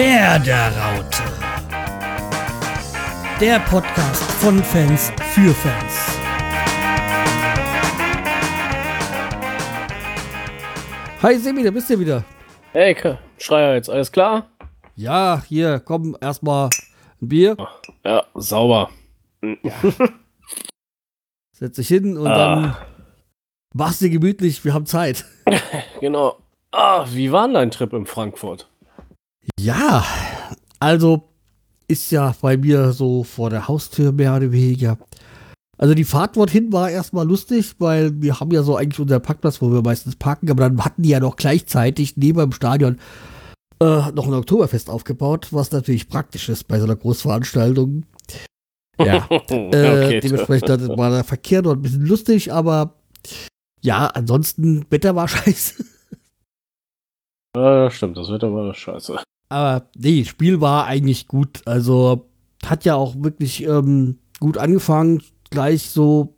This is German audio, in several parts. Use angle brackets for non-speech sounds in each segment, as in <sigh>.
Werderaute. Der Podcast von Fans für Fans. Hi Semi, da bist du wieder. Hey, Schreier jetzt, alles klar? Ja, hier, komm, erstmal ein Bier. Ja, sauber. <laughs> Setz dich hin und Ah. dann mach's dir gemütlich, wir haben Zeit. <laughs> Genau. Ah, wie war denn dein Trip in Frankfurt? Ja, also ist ja bei mir so vor der Haustür mehr oder weniger. Also die Fahrt dorthin war erstmal lustig, weil wir haben ja so eigentlich unseren Parkplatz, wo wir meistens parken, aber dann hatten die ja noch gleichzeitig neben dem Stadion äh, noch ein Oktoberfest aufgebaut, was natürlich praktisch ist bei so einer Großveranstaltung. <laughs> Ja, äh, okay, dementsprechend war der Verkehr dort ein bisschen lustig, aber ja, ansonsten Wetter war <laughs> scheiße. Ja, stimmt, das wird aber scheiße. Aber nee, Spiel war eigentlich gut. Also hat ja auch wirklich ähm, gut angefangen. Gleich so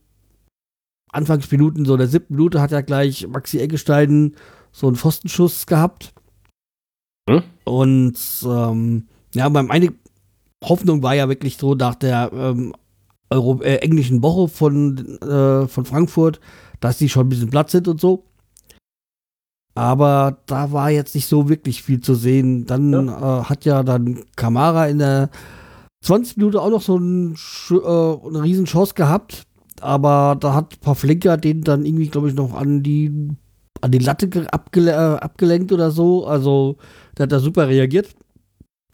Anfangsminuten, so in der siebten Minute hat ja gleich Maxi Eggestein so einen Pfostenschuss gehabt. Hm? Und ähm, ja, meine Hoffnung war ja wirklich so nach der ähm, Euro äh, englischen Woche von, äh, von Frankfurt, dass die schon ein bisschen platt sind und so. Aber da war jetzt nicht so wirklich viel zu sehen. Dann Äh, hat ja dann Kamara in der 20 Minute auch noch so ein, äh, eine riesen Chance gehabt. Aber da hat Pavlenka den dann irgendwie, glaube ich, noch an die, an die Latte ge- abgele äh, abgelenkt oder so. Also der hat da super reagiert.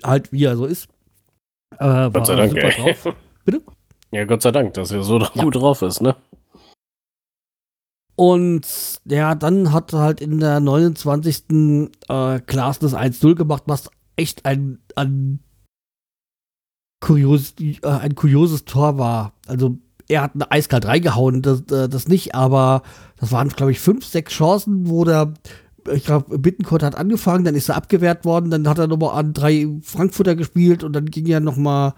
Halt wie er so ist. Äh, Gott sei Dank. Bitte? Ja, Gott sei Dank, dass er so <laughs> Ja. gut drauf ist, ne? Und ja, dann hat halt in der 29. Äh, Klaassen das 1-0 gemacht, was echt ein, ein, kurios, äh, ein kurioses Tor war. Also er hat eine eiskalt reingehauen, das, äh, das nicht, aber das waren, glaube ich, fünf, sechs Chancen, wo der, ich glaube, Bittenkurt hat angefangen, dann ist er abgewehrt worden, dann hat er nochmal an drei Frankfurter gespielt und dann ging er nochmal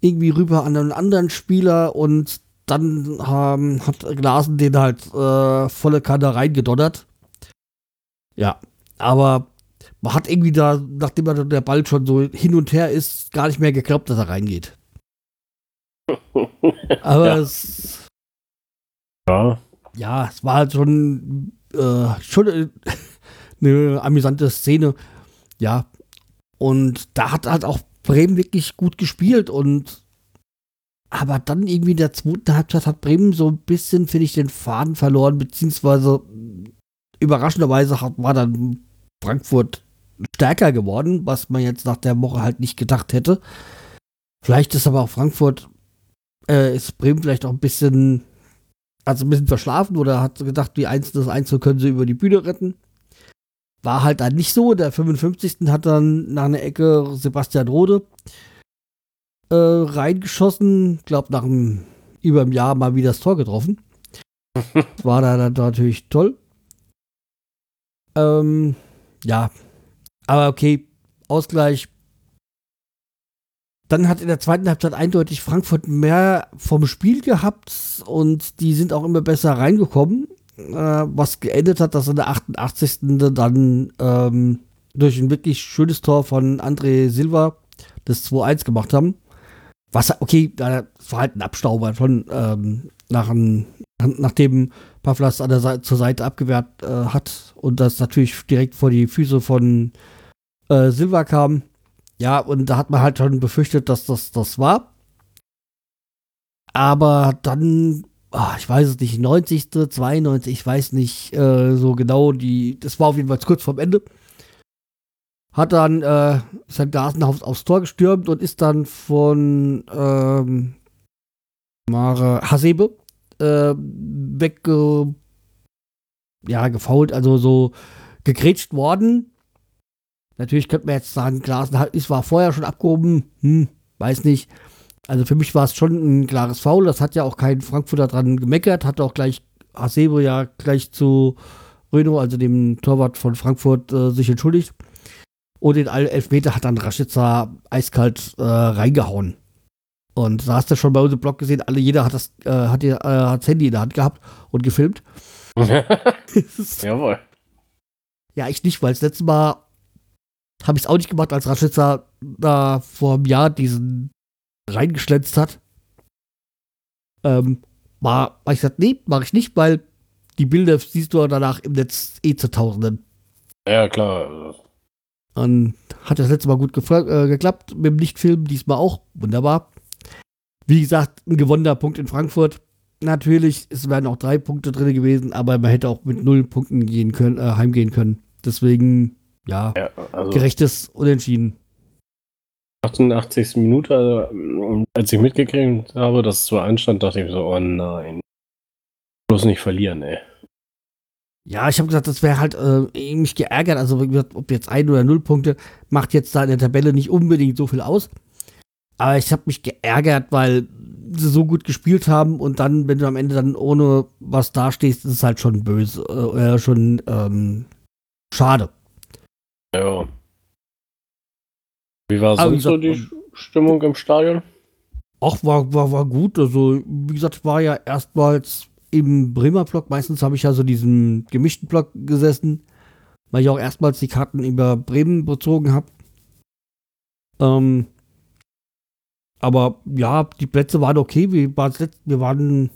irgendwie rüber an einen anderen Spieler und dann ähm, hat Glasen den halt äh, volle Kanne reingedonnert. Ja, aber man hat irgendwie da, nachdem er der Ball schon so hin und her ist, gar nicht mehr geglaubt, dass er reingeht. <laughs> Aber Ja. es, Ja. ja, es war halt schon, äh, schon äh, <laughs> eine amüsante Szene. Ja. Und da hat halt auch Bremen wirklich gut gespielt und aber dann irgendwie in der zweiten Halbzeit hat Bremen so ein bisschen, finde ich, den Faden verloren, beziehungsweise überraschenderweise hat, war dann Frankfurt stärker geworden, was man jetzt nach der Woche halt nicht gedacht hätte. Vielleicht ist aber auch Frankfurt, äh, ist Bremen vielleicht auch ein bisschen, also ein bisschen verschlafen oder hat gedacht, die Einzel das Einzel können sie über die Bühne retten. War halt dann nicht so. Der 55. hat dann nach einer Ecke Sebastian Rode äh, reingeschossen. Glaub, nach einem, über einem Jahr mal wieder das Tor getroffen. <laughs> War da dann natürlich toll. Ähm, ja. Aber okay, Ausgleich. Dann hat in der zweiten Halbzeit eindeutig Frankfurt mehr vom Spiel gehabt und die sind auch immer besser reingekommen, äh, was geendet hat, dass in der 88. dann ähm, durch ein wirklich schönes Tor von André Silva das 2-1 gemacht haben. Was, okay, da- war halt ein Abstauber schon, ähm, nach ein, nachdem Pavlas an der Seite, zur Seite abgewehrt äh, hat und das natürlich direkt vor die Füße von äh, Silva kam. Ja, und da hat man halt schon befürchtet, dass das das war. Aber dann, ah, ich weiß es nicht, 90., 92., ich weiß nicht äh, so genau, die, das war auf jeden Fall kurz vorm Ende. Hat dann äh, sein Gasenhaus aufs Tor gestürmt und ist dann von ähm, Mare Hasebe äh, wegge ja, gefault, also so gegrätscht worden. Natürlich könnte man jetzt sagen, Glasen ist war vorher schon abgehoben, hm, weiß nicht. Also für mich war es schon ein klares Foul. Das hat ja auch kein Frankfurter dran gemeckert, hat auch gleich Hasebe ja gleich zu Renault, also dem Torwart von Frankfurt, äh, sich entschuldigt. Und den Elfmeter hat dann Raschitzer eiskalt äh, reingehauen. Und da hast du schon bei unserem Blog gesehen, alle, jeder hat das, äh, hat, äh, hat das Handy in der Hand gehabt und gefilmt. <laughs> Jawohl. Ja, ich nicht, weil das letzte Mal habe ich es auch nicht gemacht, als Rashica da vor einem Jahr diesen reingeschlänzt hat. Ähm, war, war ich gesagt, nee, mache ich nicht, weil die Bilder siehst du danach im Netz eh zu Tausenden. Ja, klar. Und hat das letzte Mal gut äh, geklappt mit dem Lichtfilm, diesmal auch. Wunderbar. Wie gesagt, ein gewonnener Punkt in Frankfurt. Natürlich, es wären auch drei Punkte drin gewesen, aber man hätte auch mit null Punkten gehen können, äh, heimgehen können. Deswegen, ja, Ja, also gerechtes Unentschieden. 88. Minute, also, als ich mitgekriegt habe, dass es so einstand, dachte ich mir so, oh nein. Bloß nicht verlieren, ey. Ja, ich habe gesagt, das wäre halt äh, mich geärgert. Also, wie gesagt, ob jetzt ein oder null Punkte, macht jetzt da in der Tabelle nicht unbedingt so viel aus. Aber ich habe mich geärgert, weil sie so gut gespielt haben und dann, wenn du am Ende dann ohne was dastehst, ist es halt schon böse. Äh, schon ähm, schade. Ja. Wie war sonst so die Stimmung im Stadion? Auch war, war, war gut. Also, wie gesagt, war ja erstmals im Bremer Block. Meistens habe ich ja so diesen gemischten Block gesessen, weil ich auch erstmals die Karten über Bremen bezogen habe. Ähm, aber ja, die Plätze waren okay. Wir waren, wir waren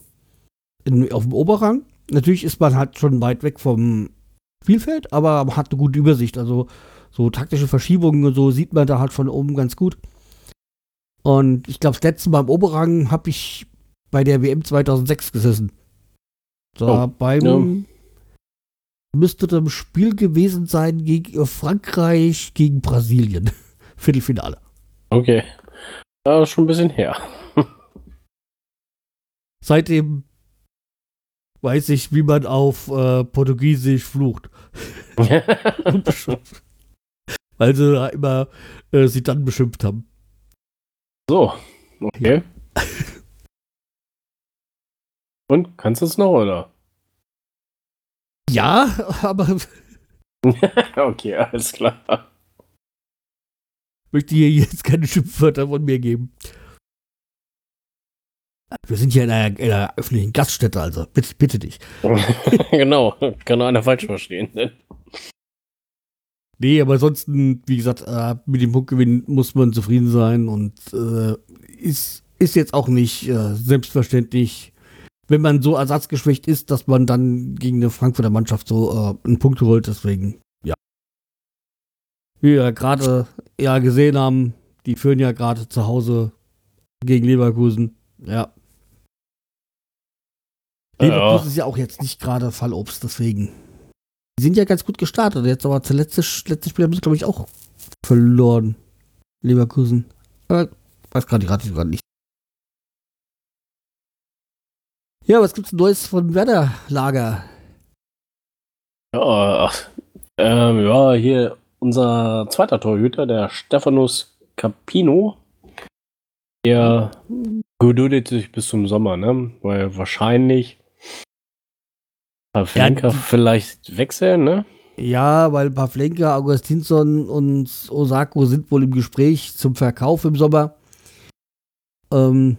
in, auf dem Oberrang. Natürlich ist man halt schon weit weg vom Spielfeld, aber man hat eine gute Übersicht. Also so taktische Verschiebungen und so sieht man da halt von oben ganz gut. Und ich glaube, das letzte Mal im Oberrang habe ich bei der WM 2006 gesessen. Da Oh, beim ja. müsste das Spiel gewesen sein gegen Frankreich gegen Brasilien. <laughs> Viertelfinale. Okay. Ja, schon ein bisschen her. <laughs> Seitdem weiß ich, wie man auf äh, Portugiesisch flucht. Weil sie da immer äh, sie dann beschimpft haben. so, okay. Und, kannst du es noch, oder? Ja, <laughs> aber <laughs> okay, alles klar. möchte hier jetzt keine Schimpfwörter von mir geben. Wir sind hier in einer, in einer öffentlichen Gaststätte, also bitte, bitte dich. <laughs> genau, kann nur einer falsch verstehen. Ne? Nee, aber ansonsten, wie gesagt, äh, mit dem Punktgewinn muss man zufrieden sein und äh, ist, ist jetzt auch nicht äh, selbstverständlich, wenn man so ersatzgeschwächt ist, dass man dann gegen eine Frankfurter Mannschaft so äh, einen Punkt holt. Deswegen, ja. Wie wir gerade ja gesehen haben, die führen ja gerade zu Hause gegen Leverkusen. Ja. Leverkusen Ja. ist ja auch jetzt nicht gerade Fallobst, deswegen. Die sind ja ganz gut gestartet. Jetzt aber zuletzt letzte Spiel haben sie, glaube ich, auch verloren. Leverkusen. Aber weiß gerade gerade gerade nicht. Ja, was gibt's Neues von Werder Lager? Ja, ach, ähm, ja, hier unser zweiter Torhüter, der Stefanos Capino, der geduldet sich bis zum Sommer, ne? Weil wahrscheinlich Pavlenka Ja, vielleicht wechseln, ne? Ja, weil Pavlenka, Augustinsson und Osako sind wohl im Gespräch zum Verkauf im Sommer. Ähm,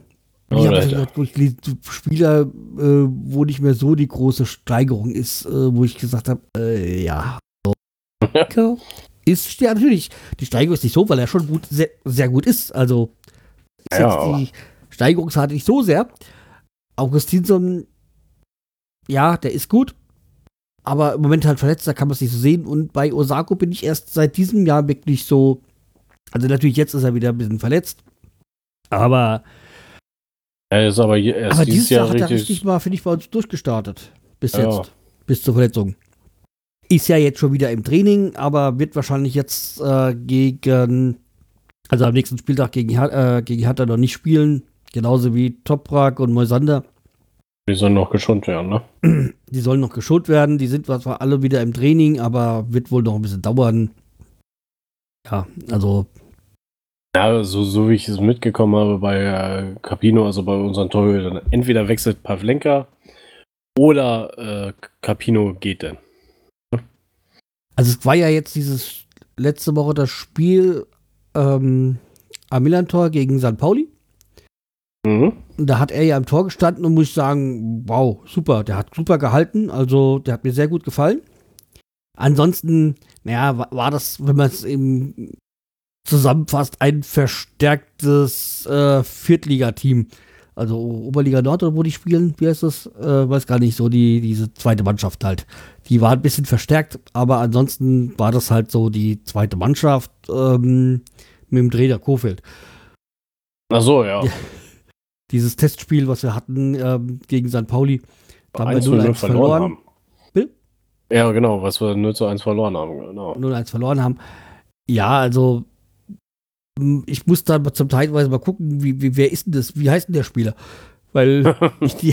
Oh, ich gelesen, Spieler, äh, wo nicht mehr so die große Steigerung ist, äh, wo ich gesagt habe, äh, ja. <laughs> Ist ja natürlich, die Steigerung ist nicht so, weil er schon gut, sehr, sehr gut ist. Also ist Ja, die Steigerungsrate nicht so sehr. Augustinsson, ja, der ist gut, aber im Moment halt verletzt, da kann man es nicht so sehen. Und bei Osako bin ich erst seit diesem Jahr wirklich so, also natürlich jetzt ist er wieder ein bisschen verletzt, aber, Er ist aber erst aber dieses Jahr Jahr hat er richtig. mal, finde ich, bei uns durchgestartet. Bis Ja. jetzt, bis zur Verletzung. Ist ja jetzt schon wieder im Training, aber wird wahrscheinlich jetzt äh, gegen, also am nächsten Spieltag gegen, äh, gegen Hertha noch nicht spielen. Genauso wie Toprak und Moisander. Die sollen noch geschont werden, ne? <clears throat> Die sollen noch geschont werden. Die sind zwar alle wieder im Training, aber wird wohl noch ein bisschen dauern. Ja, also, Ja, so, so wie ich es mitgekommen habe bei äh, Capino, also bei unseren Torhütern, entweder wechselt Pavlenka oder äh, Capino geht dann. also es war ja jetzt dieses letzte Woche das Spiel ähm, am Millantor gegen St. Pauli. Mhm. Und da hat er ja im Tor gestanden und muss ich sagen, wow, super, der hat super gehalten. Also, der hat mir sehr gut gefallen. ansonsten, naja, war, war das, wenn man es eben zusammenfasst, ein verstärktes äh, Viertligateam. Also Oberliga Nord oder wo die spielen, wie heißt das? Äh, weiß gar nicht, so die, diese zweite Mannschaft halt. Die war ein bisschen verstärkt, aber ansonsten war das halt so die zweite Mannschaft ähm, mit dem Trainer Kofeld. Ach so, ja. Ja. <laughs> Dieses Testspiel, was wir hatten ähm, gegen St. Pauli, da haben wir 1 zu 0 0-1 verloren. haben. Bill? Ja, genau, was wir 0 zu 1 verloren haben, genau. 0-1 verloren haben. Ja, also ich muss da mal zum Teilweise mal gucken, wie, wie, wer ist denn das, wie heißt denn der Spieler? Weil <laughs> ich die,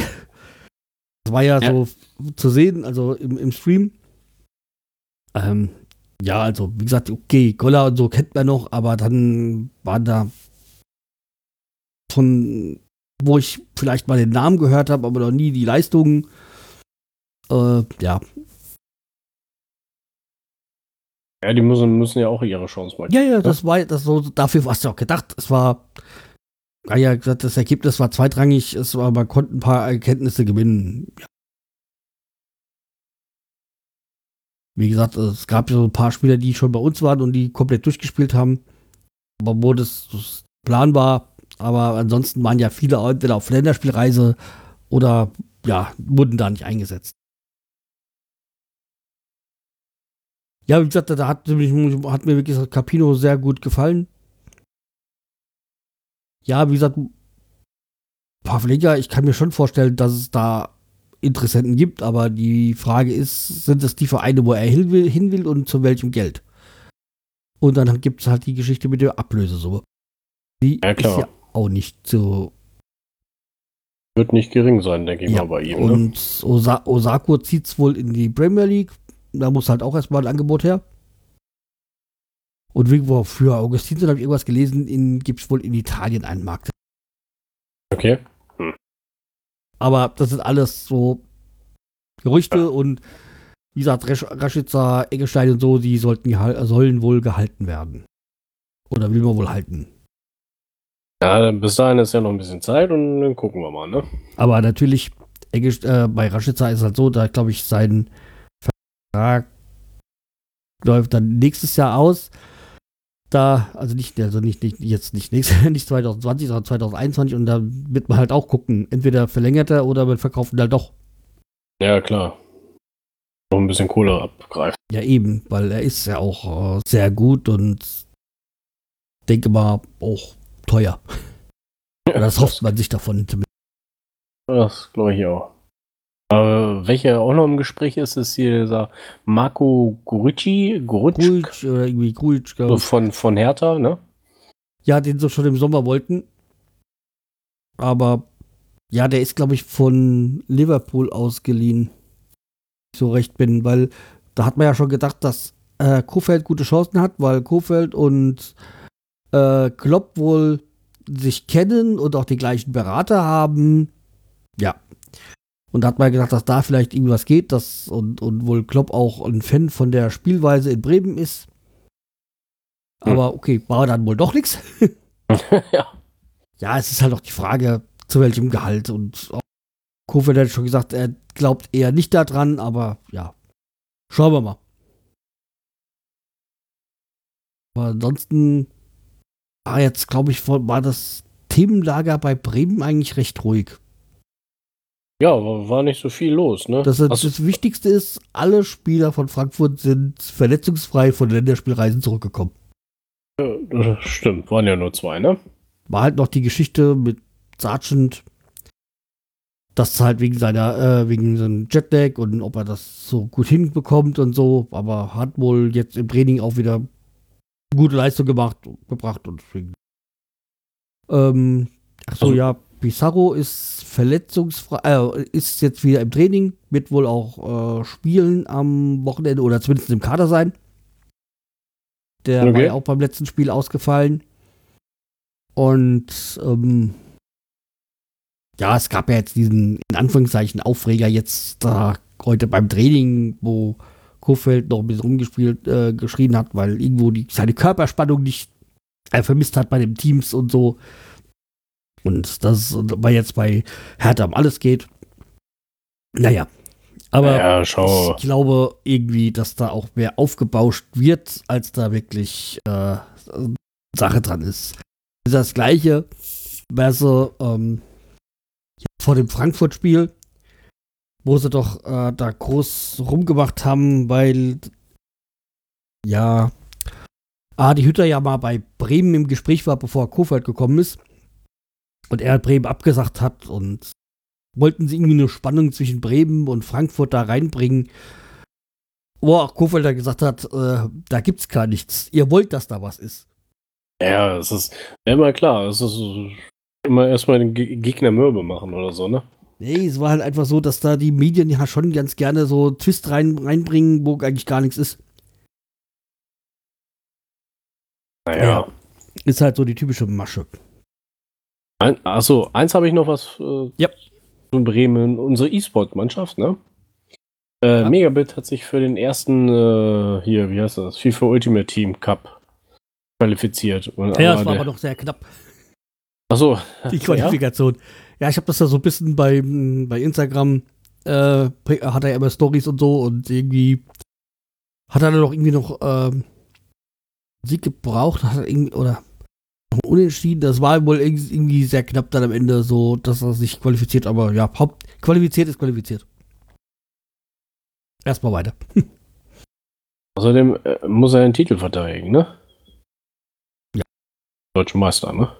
das war ja, Ja. so zu sehen, also im, im Stream. Ähm, ja, also wie gesagt, okay, Golla und so kennt man noch, aber dann waren da von, wo ich vielleicht mal den Namen gehört habe, aber noch nie die Leistungen. Äh, ja, Ja, die müssen, müssen ja auch ihre Chance mal Ja, ja, das war das so, dafür war es ja auch gedacht. Es war, ja, ja, gesagt, das Ergebnis war zweitrangig, es war, man konnte ein paar Erkenntnisse gewinnen. Ja. Wie gesagt, es gab so ein paar Spieler, die schon bei uns waren und die komplett durchgespielt haben. Aber wo das, das Plan war, aber ansonsten waren ja viele entweder auf Länderspielreise oder ja, wurden da nicht eingesetzt. Ja, wie gesagt, da hat, hat mir wirklich Capino sehr gut gefallen. Ja, wie gesagt, Pavlenka, ich kann mir schon vorstellen, dass es da Interessenten gibt, aber die Frage ist, sind es die Vereine, wo er hin will, hin will und zu welchem Geld? Und dann gibt es halt die Geschichte mit der Ablösesumme. Die Ja, ist ja auch nicht so. Wird nicht gering sein, denke ich Ja, mal, bei ihm. Ne? Und Osa Osako zieht es wohl in die Premier League. Da muss halt auch erstmal ein Angebot her. Und irgendwo für Augustinson habe ich irgendwas gelesen, gibt es wohl in Italien einen Markt. Okay. Aber das sind alles so Gerüchte und wie gesagt, Resch Raschitzer, Eggestein und so, die sollten sollen wohl gehalten werden. Oder will man wohl halten. Ja, bis dahin ist ja noch ein bisschen Zeit und dann gucken wir mal, ne? Aber natürlich, Eggest äh, bei Raschitzer ist halt so, da glaube ich, sein Vertrag läuft dann nächstes Jahr aus. Da, also nicht, also nicht, nicht jetzt nicht nächstes, <laughs> nicht 2020, sondern 2021 und da wird man halt auch gucken, entweder verlängert er oder man verkauft ihn halt doch. Ja, klar. Noch ein bisschen Kohle abgreifen. Ja, eben, weil er ist ja auch äh, sehr gut und denke mal auch teuer. <laughs> Oder das hofft man sich davon zumindest. Das glaube ich auch. Aber welcher auch noch im Gespräch ist, ist hier dieser Marco Gurucci, Gurucci oder irgendwie Grujic, glaub ich. von, von Hertha, ne? Ja, den sie schon im Sommer wollten. Aber ja, der ist, glaube ich, von Liverpool ausgeliehen. Ich so recht bin, weil da hat man ja schon gedacht, dass äh, Kofeld gute Chancen hat, weil Kofeld und äh, Klopp wohl sich kennen und auch die gleichen Berater haben. Ja. Und da hat man gedacht, dass da vielleicht irgendwas geht, dass und, und wohl Klopp auch ein Fan von der Spielweise in Bremen ist. Aber okay, war dann wohl doch nichts. <laughs> ja. Ja, es ist halt auch die Frage, zu welchem Gehalt. Und Kofeld hat schon gesagt, er glaubt eher nicht daran, aber ja, schauen wir mal. Aber ansonsten war jetzt, glaube ich, war das Themenlager bei Bremen eigentlich recht ruhig. Ja, war nicht so viel los, ne? Das, Hast- das Wichtigste ist, alle Spieler von Frankfurt sind verletzungsfrei von Länderspielreisen zurückgekommen. das stimmt, waren ja nur zwei, ne? war halt noch die Geschichte mit Sargent, dass halt wegen seiner, äh, wegen seinem Jetlag und ob er das so gut hinbekommt und so, aber hat wohl jetzt im Training auch wieder gute Leistung gemacht, gebracht und deswegen. Ähm, ach so, Also- ja, Pizarro ist verletzungsfrei, äh, ist jetzt wieder im Training, wird wohl auch äh, spielen am Wochenende oder zumindest im Kader sein. Der war Okay. ja auch beim letzten Spiel ausgefallen. Und ähm, ja, es gab ja jetzt diesen, in Anführungszeichen, Aufreger jetzt da heute beim Training, wo Kofeld noch ein bisschen rumgespielt, äh, geschrien hat, weil irgendwo die, seine Körperspannung nicht äh, vermisst hat bei den Teams und so. Und das, weil jetzt bei Hertha um alles geht. Naja, Aber Ja, ich glaube irgendwie, dass da auch mehr aufgebauscht wird, als da wirklich äh, Sache dran ist. Das ist das gleiche, was so ähm, vor dem Frankfurt-Spiel, wo sie doch äh, da groß rumgemacht haben, weil ja Adi Hütter ja mal bei Bremen im Gespräch war, bevor Kofeld gekommen ist. Und er Bremen abgesagt hat und wollten sie irgendwie eine Spannung zwischen Bremen und Frankfurt da reinbringen. Wo auch Kofeld da gesagt hat, äh, da gibt's gar nichts. Ihr wollt, dass da was ist. Ja, es ist immer klar. Es ist immer erstmal den Ge- Gegner mürbe machen oder so, ne? Nee, es war halt einfach so, dass da die Medien ja schon ganz gerne so Twist rein, reinbringen, wo eigentlich gar nichts ist. Naja. Ja. Ist halt so die typische Masche. Ein, achso, eins habe ich noch was äh, Ja. zu Bremen. Unsere E-Sport-Mannschaft, ne? Äh, Ja. Megabit hat sich für den ersten, äh, hier, wie heißt das? FIFA Ultimate Team Cup qualifiziert. Und Ja, das war der- aber noch sehr knapp, Achso, <laughs> die Qualifikation. Ja, ich habe das ja so ein bisschen bei, bei Instagram, äh, hat er ja immer Stories und so und irgendwie hat er dann noch irgendwie noch ähm, Sieg gebraucht, hat er irgendwie, oder unentschieden. Das war wohl irg- irgendwie sehr knapp dann am Ende so, dass er sich qualifiziert, aber ja, Haupt, qualifiziert ist qualifiziert. Erstmal weiter. <laughs> Außerdem äh, muss er den Titel verteidigen, ne? Ja. Deutsche Meister, ne?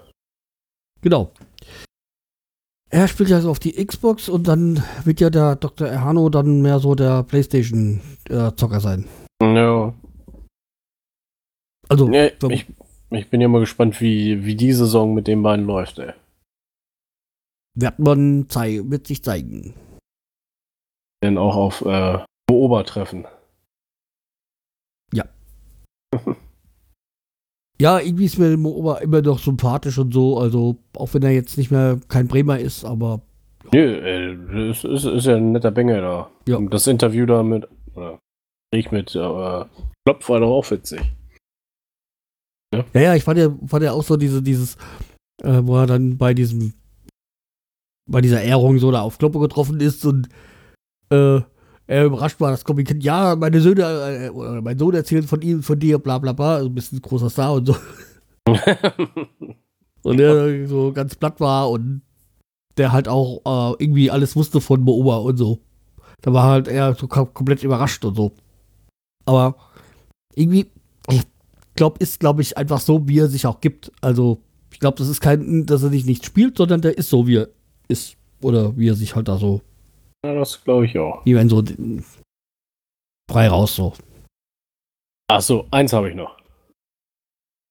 Genau. Er spielt ja so auf die Xbox und dann wird ja der Dr. Erhano dann mehr so der Playstation-Zocker sein. Ja. Also, ver- ich, ich bin ja mal gespannt, wie, wie die Saison mit den beiden läuft, ey. wird man zei wird sich zeigen. Denn auch auf äh, Beobertreffen. Ja, irgendwie ist mir Moober immer noch sympathisch und so, also auch wenn er jetzt nicht mehr kein Bremer ist, aber Nö, äh, ist, ist, ist ja ein netter Bengel da. Ja. Das Interview da mit, oder ich mit äh, Klopf war doch auch witzig. Ja, ja, ich fand ja, fand ja auch so diese, dieses, äh, wo er dann bei diesem, bei dieser Ehrung so da auf Kloppe getroffen ist und äh, er überrascht war, dass Komiken, ja, meine Söhne, äh, oder mein Sohn erzählt von ihm, von dir, bla bla bla, also ein bisschen großer Star und so. <laughs> Und der so ganz platt war und der halt auch äh, irgendwie alles wusste von Mooba und so. Da war halt er so kom komplett überrascht und so. Aber irgendwie, glaube, ist, glaube ich, einfach so, wie er sich auch gibt. Also, ich glaube, das ist kein, dass er nicht nicht spielt, sondern der ist so, wie er ist. Oder wie er sich halt da so, ja, das glaube ich auch. wie wenn so frei raus so. Achso, eins habe ich noch.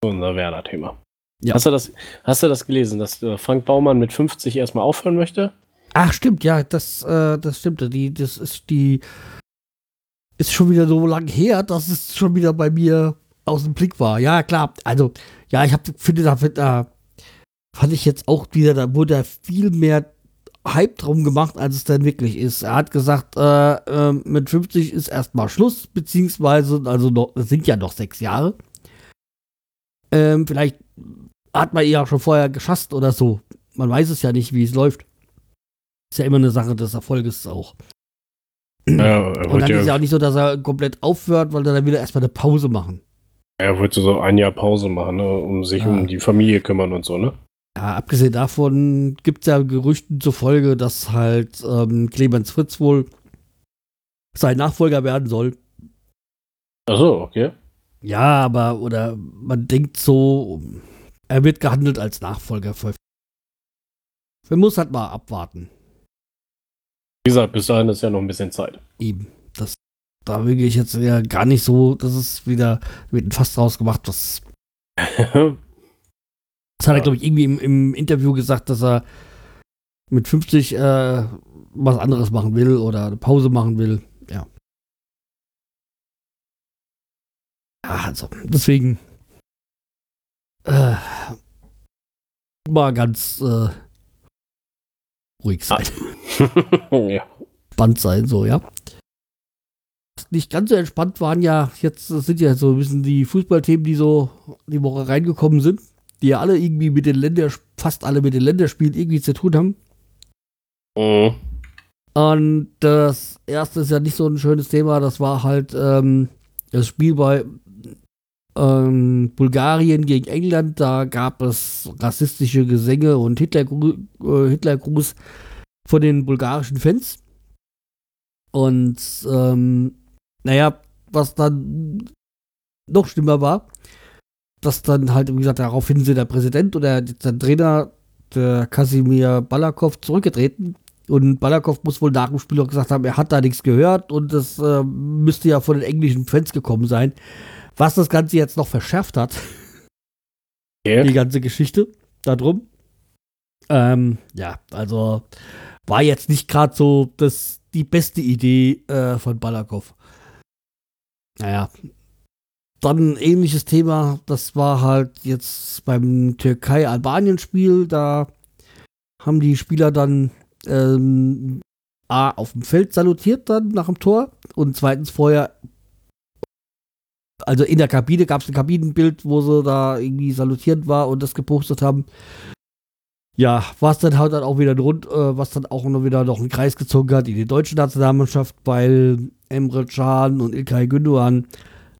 Unser Werder-Thema. Ja. Hast, du das, hast du das gelesen, dass äh, Frank Baumann mit 50 erstmal aufhören möchte? Ach, stimmt, ja, das, äh, das stimmt. Die, das ist die. Ist schon wieder so lang her, dass es schon wieder bei mir aus dem Blick war. Ja, klar. Also, ja, ich hab, finde, da, da fand ich jetzt auch wieder, da wurde viel mehr Hype drum gemacht, als es dann wirklich ist. Er hat gesagt, äh, äh, mit 50 ist erstmal Schluss, beziehungsweise, also noch, das sind ja noch sechs Jahre. Ähm, vielleicht hat man ihn auch schon vorher geschasst oder so. Man weiß es ja nicht, wie es läuft. Ist ja immer eine Sache des Erfolges auch. Ja, Und dann wollte ist ja ja, auch nicht so, dass er komplett aufhört, weil dann wieder erstmal eine Pause machen. Er wollte so ein Jahr Pause machen, ne, um sich Ah. um die Familie kümmern und so, ne? Ja, abgesehen davon gibt es ja Gerüchten zufolge, dass halt ähm, Clemens Fritz wohl sein Nachfolger werden soll. Achso, okay. Ja, aber, oder man denkt so, er wird gehandelt als Nachfolger. Für man muss halt mal abwarten. Wie gesagt, bis dahin ist ja noch ein bisschen Zeit. Eben. Da will ich jetzt ja gar nicht so, das ist wieder mit einem Fass draus gemacht. Das, <laughs> das hat er, glaube ich, irgendwie im, im Interview gesagt, dass er mit 50 äh, was anderes machen will oder eine Pause machen will. Ja. Also, deswegen äh, mal ganz äh, ruhig sein. <laughs> ja. entspannt sein, so, ja. Nicht ganz so entspannt waren ja, jetzt sind ja so ein bisschen die Fußballthemen, die so die Woche reingekommen sind, die ja alle irgendwie mit den Ländern, fast alle mit den Länderspielen irgendwie zu tun haben. Mhm. Und das erste ist ja nicht so ein schönes Thema, das war halt ähm, das Spiel bei ähm, Bulgarien gegen England. Da gab es rassistische Gesänge und Hitlergru äh, Hitlergruß von den bulgarischen Fans. Und ähm, naja, was dann noch schlimmer war, dass dann halt, wie gesagt, daraufhin sind der Präsident oder der Trainer, der Kasimir Balakov, zurückgetreten. Und Balakov muss wohl nach dem Spiel auch gesagt haben, er hat da nichts gehört und das äh, müsste ja von den englischen Fans gekommen sein. Was das Ganze jetzt noch verschärft hat. <laughs> Yeah. Die ganze Geschichte darum. Ähm, ja, also war jetzt nicht gerade so das, die beste Idee äh, von Balakov. Naja. Dann ein ähnliches Thema, das war halt jetzt beim Türkei-Albanien-Spiel. Da haben die Spieler dann ähm, A, auf dem Feld salutiert dann nach dem Tor und zweitens vorher, also in der Kabine gab es ein Kabinenbild, wo sie da irgendwie salutierend war und das gepostet haben. Ja, was dann halt dann auch wieder rund, äh, was dann auch noch wieder noch einen Kreis gezogen hat in die deutsche Nationalmannschaft, weil Emre Can und Ilkay Gündogan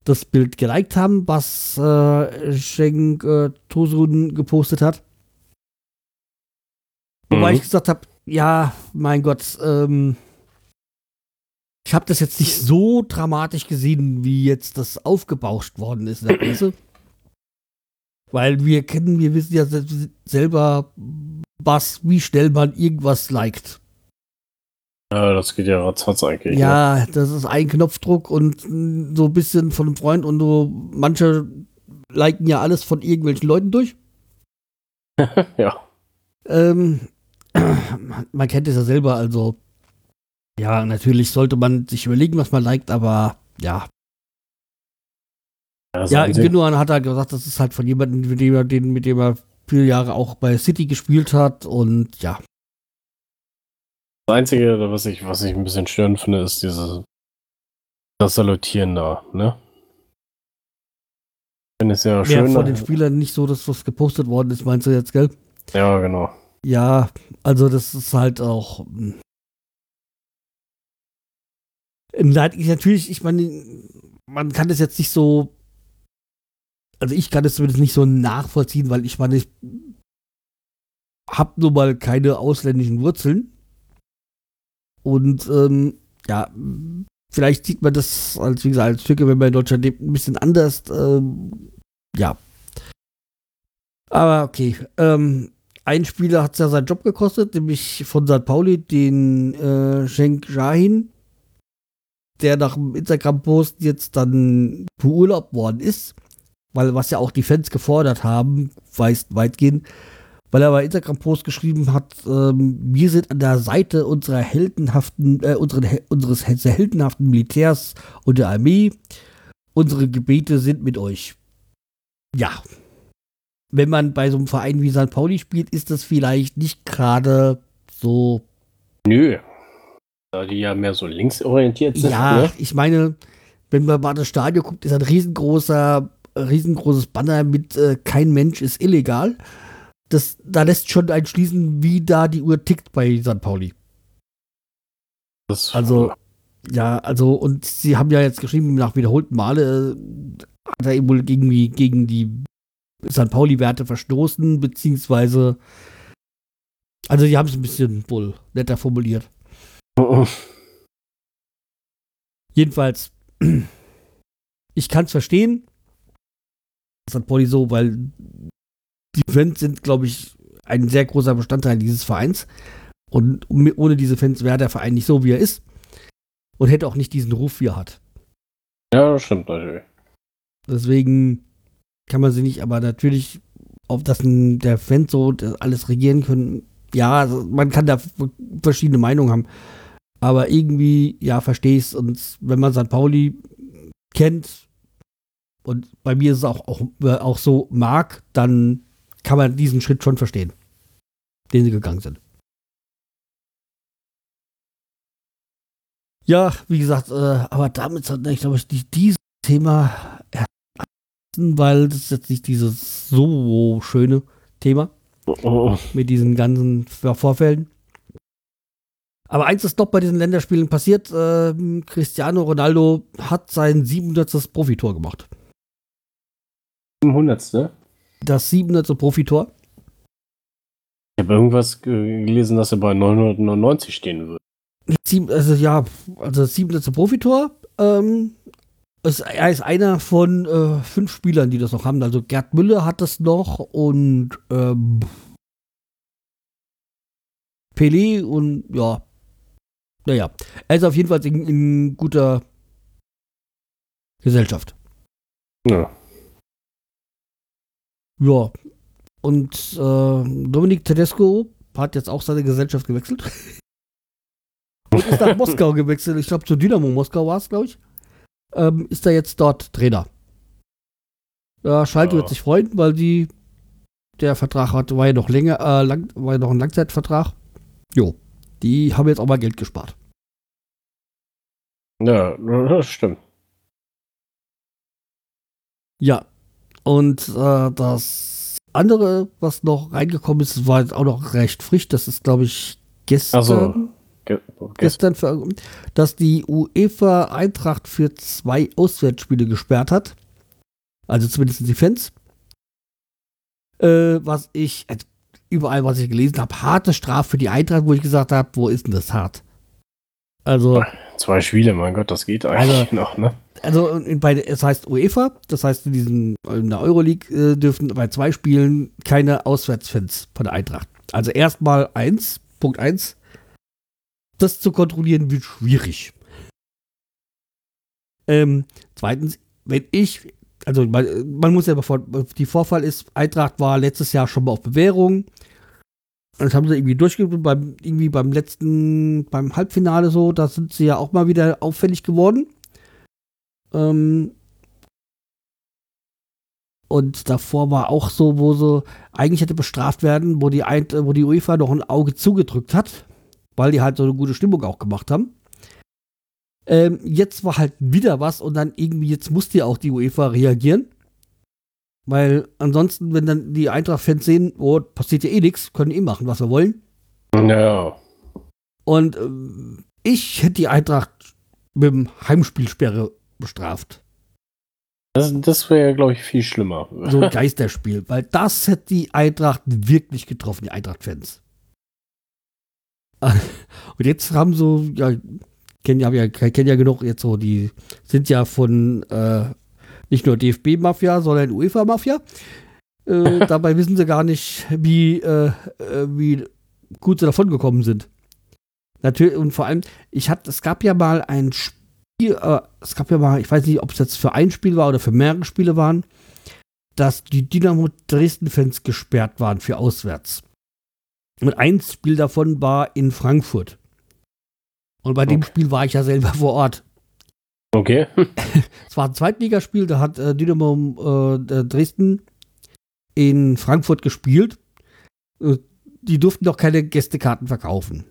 das Bild geliked haben, was äh, Schenk äh, Tosun gepostet hat. Mhm. Wobei ich gesagt habe, ja, mein Gott, ähm, ich habe das jetzt nicht so dramatisch gesehen, wie jetzt das aufgebauscht worden ist in der Presse. Weil wir kennen, wir wissen ja selber, was, wie schnell man irgendwas liked. Ja, das geht ja ratzfatz eigentlich. Ja, ja, das ist ein Knopfdruck und so ein bisschen von einem Freund und so, manche liken ja alles von irgendwelchen Leuten durch. <laughs> ja. Ähm, <clears throat> man kennt es ja selber, also ja, natürlich sollte man sich überlegen, was man liked, aber ja. Ja, ja Gündogan hat halt gesagt, das ist halt von jemandem, mit dem er, den, mit dem er viele Jahre auch bei City gespielt hat und ja. Das Einzige, was ich, was ich ein bisschen störend finde, ist dieses das Salutieren da, ne? Ich finde es ja schön. Ja, von den Spielern nicht so, dass was gepostet worden ist, meinst du jetzt, gell? Ja, genau. Ja, also das ist halt auch. Hm. Natürlich, ich meine, man kann das jetzt nicht so. Also ich kann das zumindest nicht so nachvollziehen, weil ich meine, ich habe nun mal keine ausländischen Wurzeln. Und ähm, ja, vielleicht sieht man das als, wie gesagt, als Türke, wenn man in Deutschland lebt, ein bisschen anders. Ähm, ja. Aber okay. Ähm, ein Spieler hat ja seinen Job gekostet, nämlich von St. Pauli, den äh, Schenk Jahin, der nach dem Instagram-Post jetzt dann beurlaubt worden ist, weil was ja auch die Fans gefordert haben, weiß weitgehend, weil er bei Instagram-Post geschrieben hat, ähm, wir sind an der Seite unserer heldenhaften, äh, unseren, unseres heldenhaften Militärs und der Armee. Unsere Gebete sind mit euch. Ja, wenn man bei so einem Verein wie St. Pauli spielt, ist das vielleicht nicht gerade so. Nö. Da die ja mehr so linksorientiert sind. Ja, ne? ich meine, wenn man mal das Stadion guckt, ist ein riesengroßer, riesengroßes Banner mit äh, kein Mensch ist illegal. Das, da lässt schon einschließen, wie da die Uhr tickt bei St. Pauli. Das also, ja, also, und sie haben ja jetzt geschrieben, nach wiederholten Male äh, hat er eben wohl gegen, gegen die St. Pauli-Werte verstoßen, beziehungsweise. Also, die haben es ein bisschen wohl netter formuliert. Oh, oh. Jedenfalls, <clears throat> ich kann es verstehen. St. Pauli so, weil die Fans sind, glaube ich, ein sehr großer Bestandteil dieses Vereins. Und ohne diese Fans wäre der Verein nicht so, wie er ist. Und hätte auch nicht diesen Ruf, wie er hat. Ja, das stimmt natürlich. Deswegen kann man sie nicht, aber natürlich, ob das der Fans so alles regieren können, ja, also man kann da verschiedene Meinungen haben. Aber irgendwie, ja, verstehe ich es. Und wenn man St. Pauli kennt und bei mir ist es auch, auch, auch so mag, dann kann man diesen Schritt schon verstehen, den sie gegangen sind. Ja, wie gesagt, äh, aber damit hat ich glaube ich dieses Thema weil das ist jetzt nicht dieses so schöne Thema oh. mit diesen ganzen Vorfällen. Aber eins ist doch bei diesen Länderspielen passiert. Äh, Cristiano Ronaldo hat sein 700. Profitor gemacht. 700. Das 700. Profitor. Ich habe irgendwas gelesen, dass er bei 999 stehen würde. Also ja, also das 700. Profitor. Ähm, ist, er ist einer von äh, fünf Spielern, die das noch haben. Also Gerd Müller hat das noch und ähm, Pelé und ja. Naja, er ist auf jeden Fall in, in guter Gesellschaft. Ja. Ja. Und äh, Dominik Tedesco hat jetzt auch seine Gesellschaft gewechselt. <laughs> und ist nach Moskau gewechselt. Ich glaube, zu Dynamo Moskau war es, glaube ich. Ähm, ist er jetzt dort Trainer. Ja, Schalke Ja. wird sich freuen, weil die der Vertrag hat, war ja noch länger, äh, lang, war ja noch ein Langzeitvertrag. Jo, die haben jetzt auch mal Geld gespart. Ja, das stimmt. Ja. Und äh, das andere, was noch reingekommen ist, war jetzt auch noch recht frisch. Das ist, glaube ich, gestern, Ach so. Ge gestern. gestern ver- dass die UEFA Eintracht für zwei Auswärtsspiele gesperrt hat. Also zumindest die Fans. Äh, was ich, also überall, was ich gelesen habe, harte Strafe für die Eintracht, wo ich gesagt habe, wo ist denn das hart? Also, Zwei Spiele, mein Gott, das geht eigentlich Also- <laughs> noch, ne? Also in, bei, es heißt UEFA, das heißt in, diesen, in der Euroleague äh, dürfen bei zwei Spielen keine Auswärtsfans von der Eintracht. Also erstmal eins, Punkt eins, das zu kontrollieren wird schwierig. Ähm, zweitens, wenn ich, also man, man muss ja bevor, die Vorfall ist, Eintracht war letztes Jahr schon mal auf Bewährung. Das haben sie irgendwie durchgeführt, beim, irgendwie beim letzten, beim Halbfinale so, da sind sie ja auch mal wieder auffällig geworden. Ähm, und davor war auch so, wo so eigentlich hätte bestraft werden, wo die, Ein wo die UEFA noch ein Auge zugedrückt hat, weil die halt so eine gute Stimmung auch gemacht haben. Ähm, jetzt war halt wieder was und dann irgendwie, jetzt musste ja auch die UEFA reagieren. Weil ansonsten, wenn dann die Eintracht-Fans sehen, oh, passiert ja eh nichts, können eh machen, was wir wollen. Ja. Und ähm, ich hätte die Eintracht mit dem Heimspielsperre bestraft. Das, das wäre, glaube ich, viel schlimmer. So ein <laughs> Geisterspiel, weil das hätte die Eintracht wirklich getroffen, die Eintracht-Fans. <laughs> Und jetzt haben so, ja, kennen ja, kennen ja genug jetzt so, die sind ja von äh, nicht nur DFB-Mafia, sondern UEFA-Mafia. Äh, <laughs> dabei wissen sie gar nicht, wie, äh, äh, wie gut sie davon gekommen sind. Natürlich, und vor allem, ich hatte, es gab ja mal ein Spiel, äh, es gab ja mal, ich weiß nicht, ob es jetzt für ein Spiel war oder für mehrere Spiele waren, dass die Dynamo Dresden-Fans gesperrt waren für auswärts. Und ein Spiel davon war in Frankfurt. Und bei dem Okay. Spiel war ich ja selber vor Ort. Okay. <laughs> Es war ein Zweitligaspiel, da hat äh, Dynamo äh, Dresden in Frankfurt gespielt. Äh, die durften doch keine Gästekarten verkaufen.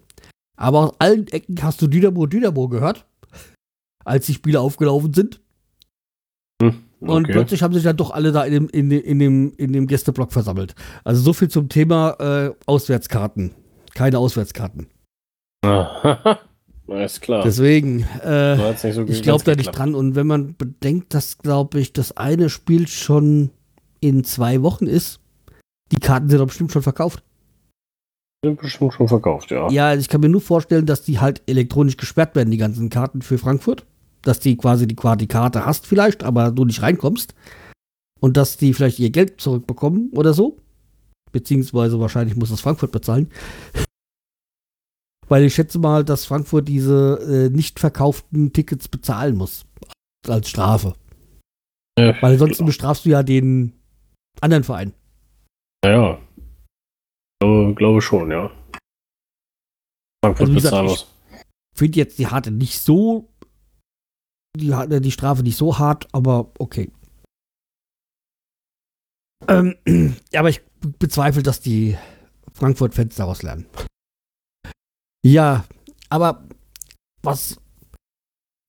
Aber aus allen Ecken hast du Dynamo Dynamo gehört, als die Spiele aufgelaufen sind. Hm, Und okay. plötzlich haben sich dann doch alle da in dem, in, dem- in dem, in dem Gästeblock versammelt. Also so viel zum Thema äh, Auswärtskarten. Keine Auswärtskarten. Ah, <laughs> Alles klar. Deswegen, äh, So ich glaube da nicht geklappt. dran. Und wenn man bedenkt, dass, glaube ich, das eine Spiel schon in zwei Wochen ist, die Karten sind doch bestimmt schon verkauft. Sind bestimmt schon verkauft, ja. Ja, also ich kann mir nur vorstellen, dass die halt elektronisch gesperrt werden, die ganzen Karten für Frankfurt. Dass die quasi die, Karte hast vielleicht, aber du nicht reinkommst. Und dass die vielleicht ihr Geld zurückbekommen oder so. Beziehungsweise wahrscheinlich muss das Frankfurt bezahlen. Weil ich schätze mal, dass Frankfurt diese äh, nicht verkauften Tickets bezahlen muss. Als Strafe. Äh, Weil ansonsten bestrafst du ja den anderen Verein. Ja. Glaube, glaube schon, ja. Frankfurt Also bezahlen ich- muss. Finde jetzt die harte nicht so. Die, ha- die Strafe nicht so hart, aber okay. Ähm, <clears throat> aber ich bezweifle, dass die Frankfurt-Fans daraus lernen. Ja, aber was.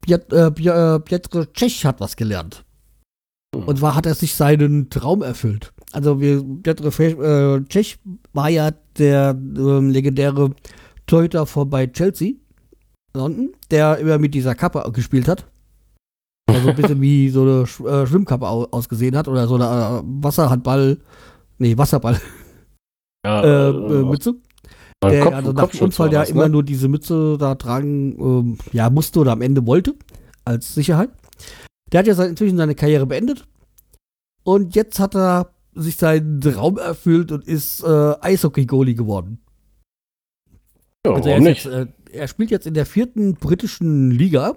Piet, äh, äh, Pietr Cech hat was gelernt. Und zwar hat er sich seinen Traum erfüllt. Also wir, Fe- äh, Cech war ja der ähm, legendäre Torhüter vor bei Chelsea, London, der immer mit dieser Kappe gespielt hat. Also ein <laughs> bisschen wie so eine Sch äh, Schwimmkappe au ausgesehen hat oder so eine äh, Wasserhandball, nee, Wasserball Ja, <laughs> äh, äh, äh, Mütze. Kopf- Der also nach dem Unfall ja das, immer ne? nur diese Mütze da tragen, ähm, ja, musste oder am Ende wollte, als Sicherheit. Der hat ja seit- inzwischen seine Karriere beendet. Und jetzt hat er sich seinen Traum erfüllt und ist äh, Eishockey-Goalie geworden. Ja, Also er, warum ist nicht? jetzt, äh, er spielt jetzt in der vierten britischen Liga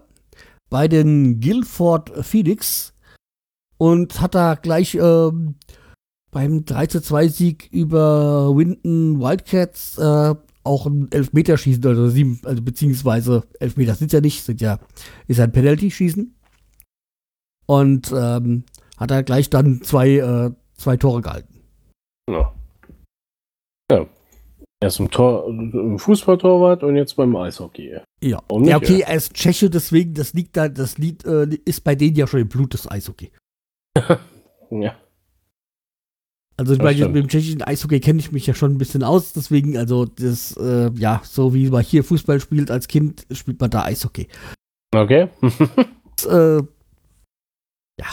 bei den Guildford Phoenix und hat da gleich ähm, beim 3-2-Sieg über Winton Wildcats äh, auch ein Elfmeterschießen, also sieben, also beziehungsweise Elfmeter sind ja nicht, sind ja, ist ein Penalty-Schießen. Und ähm, hat er gleich dann zwei, äh, zwei Tore gehalten. Ja. Erst im, Tor, im Fußballtorwart und jetzt beim Eishockey. Ja. Nicht, ja, okay, er ist Tscheche, deswegen, das liegt da, das Lied äh, ist bei denen ja schon im Blut des Eishockey. <laughs> Ja. Also ich meine, mit dem tschechischen Eishockey kenne ich mich ja schon ein bisschen aus, deswegen, also das, äh, ja, so wie man hier Fußball spielt als Kind, spielt man da Eishockey. Okay. Das, äh, ja,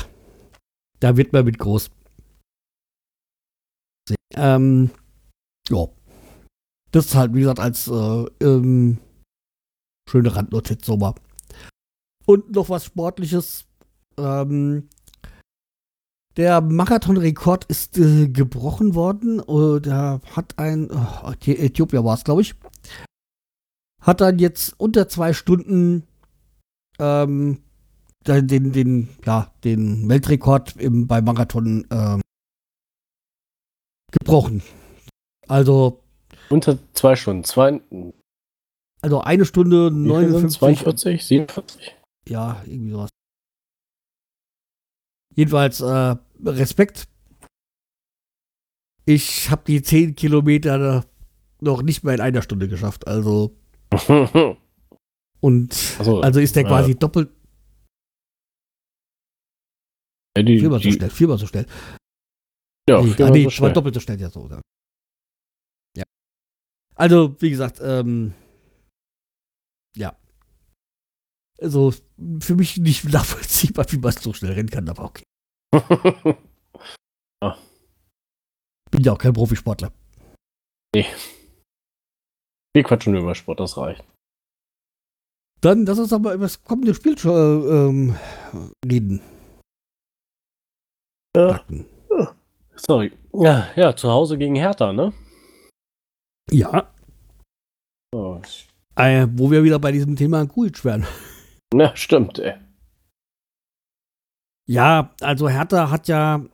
da wird man mit groß. Ähm, ja. Das ist halt, wie gesagt, als äh, ähm, schöne Randnotiz so mal. Und noch was Sportliches. Ähm, der Marathon-Rekord ist äh, gebrochen worden. Äh, da hat ein, oh, Äthi- Äthiopier war es, glaube ich, hat dann jetzt unter zwei Stunden ähm, den, den, den, ja, den Weltrekord im, beim Marathon ähm, gebrochen. Also, Unter zwei Stunden. Zwei, also eine Stunde wie viel sind's? 59. 42, 47? Ja, irgendwie sowas. Jedenfalls, äh, Respekt. Ich habe die 10 Kilometer noch nicht mal in einer Stunde geschafft. Also, <laughs> und Achso, also ist der ja. quasi doppelt, ja, die, viermal so die, schnell, viermal so schnell. Ja, nee, viermal ah, nee, so schnell. doppelt so schnell, ja so. Ja. Also, wie gesagt, ähm, ja. Also, für mich nicht <laughs> nachvollziehbar, wie man so schnell rennen kann, aber okay. <laughs> Bin ja auch kein Profisportler. Wir quatschen über Sport, das reicht. Dann lass uns aber über das kommende Spiel äh, ähm, reden. Ja. Packen. Sorry. Ja, ja, zu Hause gegen Hertha, ne? Ja, Oh, äh, wo wir wieder bei diesem Thema Kulic wären. ja, stimmt, ey. Ja, also Hertha hat ja,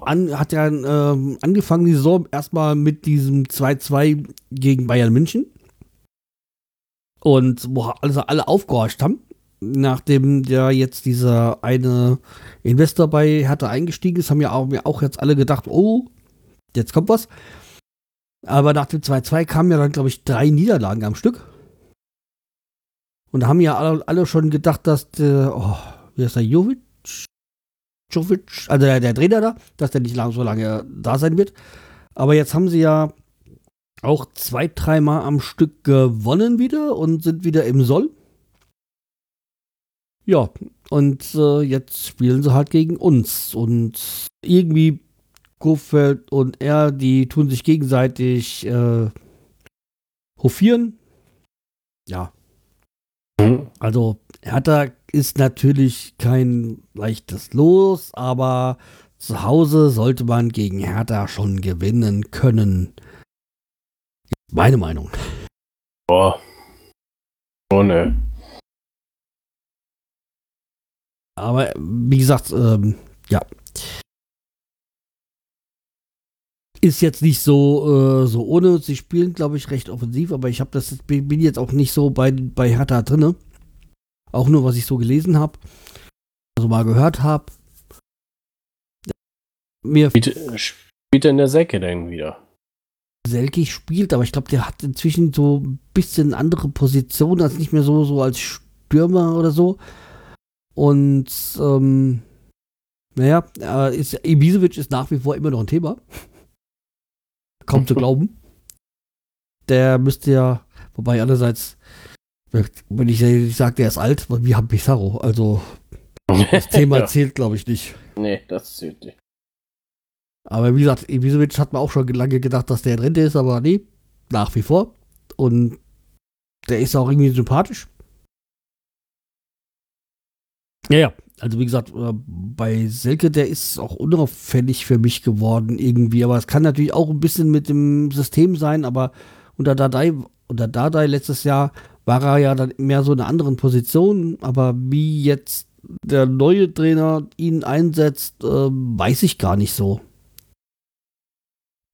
an, hat ja ähm, angefangen die Saison erstmal mit diesem 2-2 gegen Bayern München. Und wo also alle aufgehorcht haben, nachdem ja jetzt dieser eine Investor bei Hertha eingestiegen ist, haben ja auch, mir auch jetzt alle gedacht, oh, jetzt kommt was. Aber nach dem 2-2 kamen ja dann, glaube ich, drei Niederlagen am Stück. Und da haben ja alle, alle schon gedacht, dass der, oh, wie heißt der, Jovic? Jovic, also der, der Trainer da, dass der nicht lang, so lange da sein wird. Aber jetzt haben sie ja auch zwei, dreimal am Stück gewonnen wieder und sind wieder im Soll. Ja, und äh, jetzt spielen sie halt gegen uns. Und irgendwie Kofeld und er, die tun sich gegenseitig äh, hofieren. Ja, also Hertha ist natürlich kein leichtes Los, aber zu Hause sollte man gegen Hertha schon gewinnen können. Meine Meinung. Boah. Oh, ne. Aber wie gesagt, ähm, ja. Ist jetzt nicht so, äh, so ohne. Sie spielen, glaube ich, recht offensiv, aber ich habe das bin jetzt auch nicht so bei, bei Hertha drinne. Auch nur, was ich so gelesen habe. Also mal gehört habe. Mir Spielt, spielt er in der Säcke denn wieder? Selke spielt, aber ich glaube, der hat inzwischen so ein bisschen andere Position, als nicht mehr so, so als Stürmer oder so. Und ähm, naja, äh, ist, Ibisevic ist nach wie vor immer noch ein Thema. Kaum zu glauben. Der müsste ja, Wobei andererseits, wenn ich, ich sage, der ist alt, wir haben Pizarro. Also das <laughs> Thema ja. zählt, glaube ich, nicht. Nee, das zählt nicht. Aber wie gesagt, Ibisevic hat man auch schon lange gedacht, dass der in Rente ist, aber nee, nach wie vor. Und der ist auch irgendwie sympathisch. Ja, ja. Also wie gesagt, äh, bei Selke, der ist auch unauffällig für mich geworden irgendwie. Aber es kann natürlich auch ein bisschen mit dem System sein. Aber unter Dardai, unter Dardai letztes Jahr war er ja dann mehr so in einer anderen Position. Aber wie jetzt der neue Trainer ihn einsetzt, äh, weiß ich gar nicht so.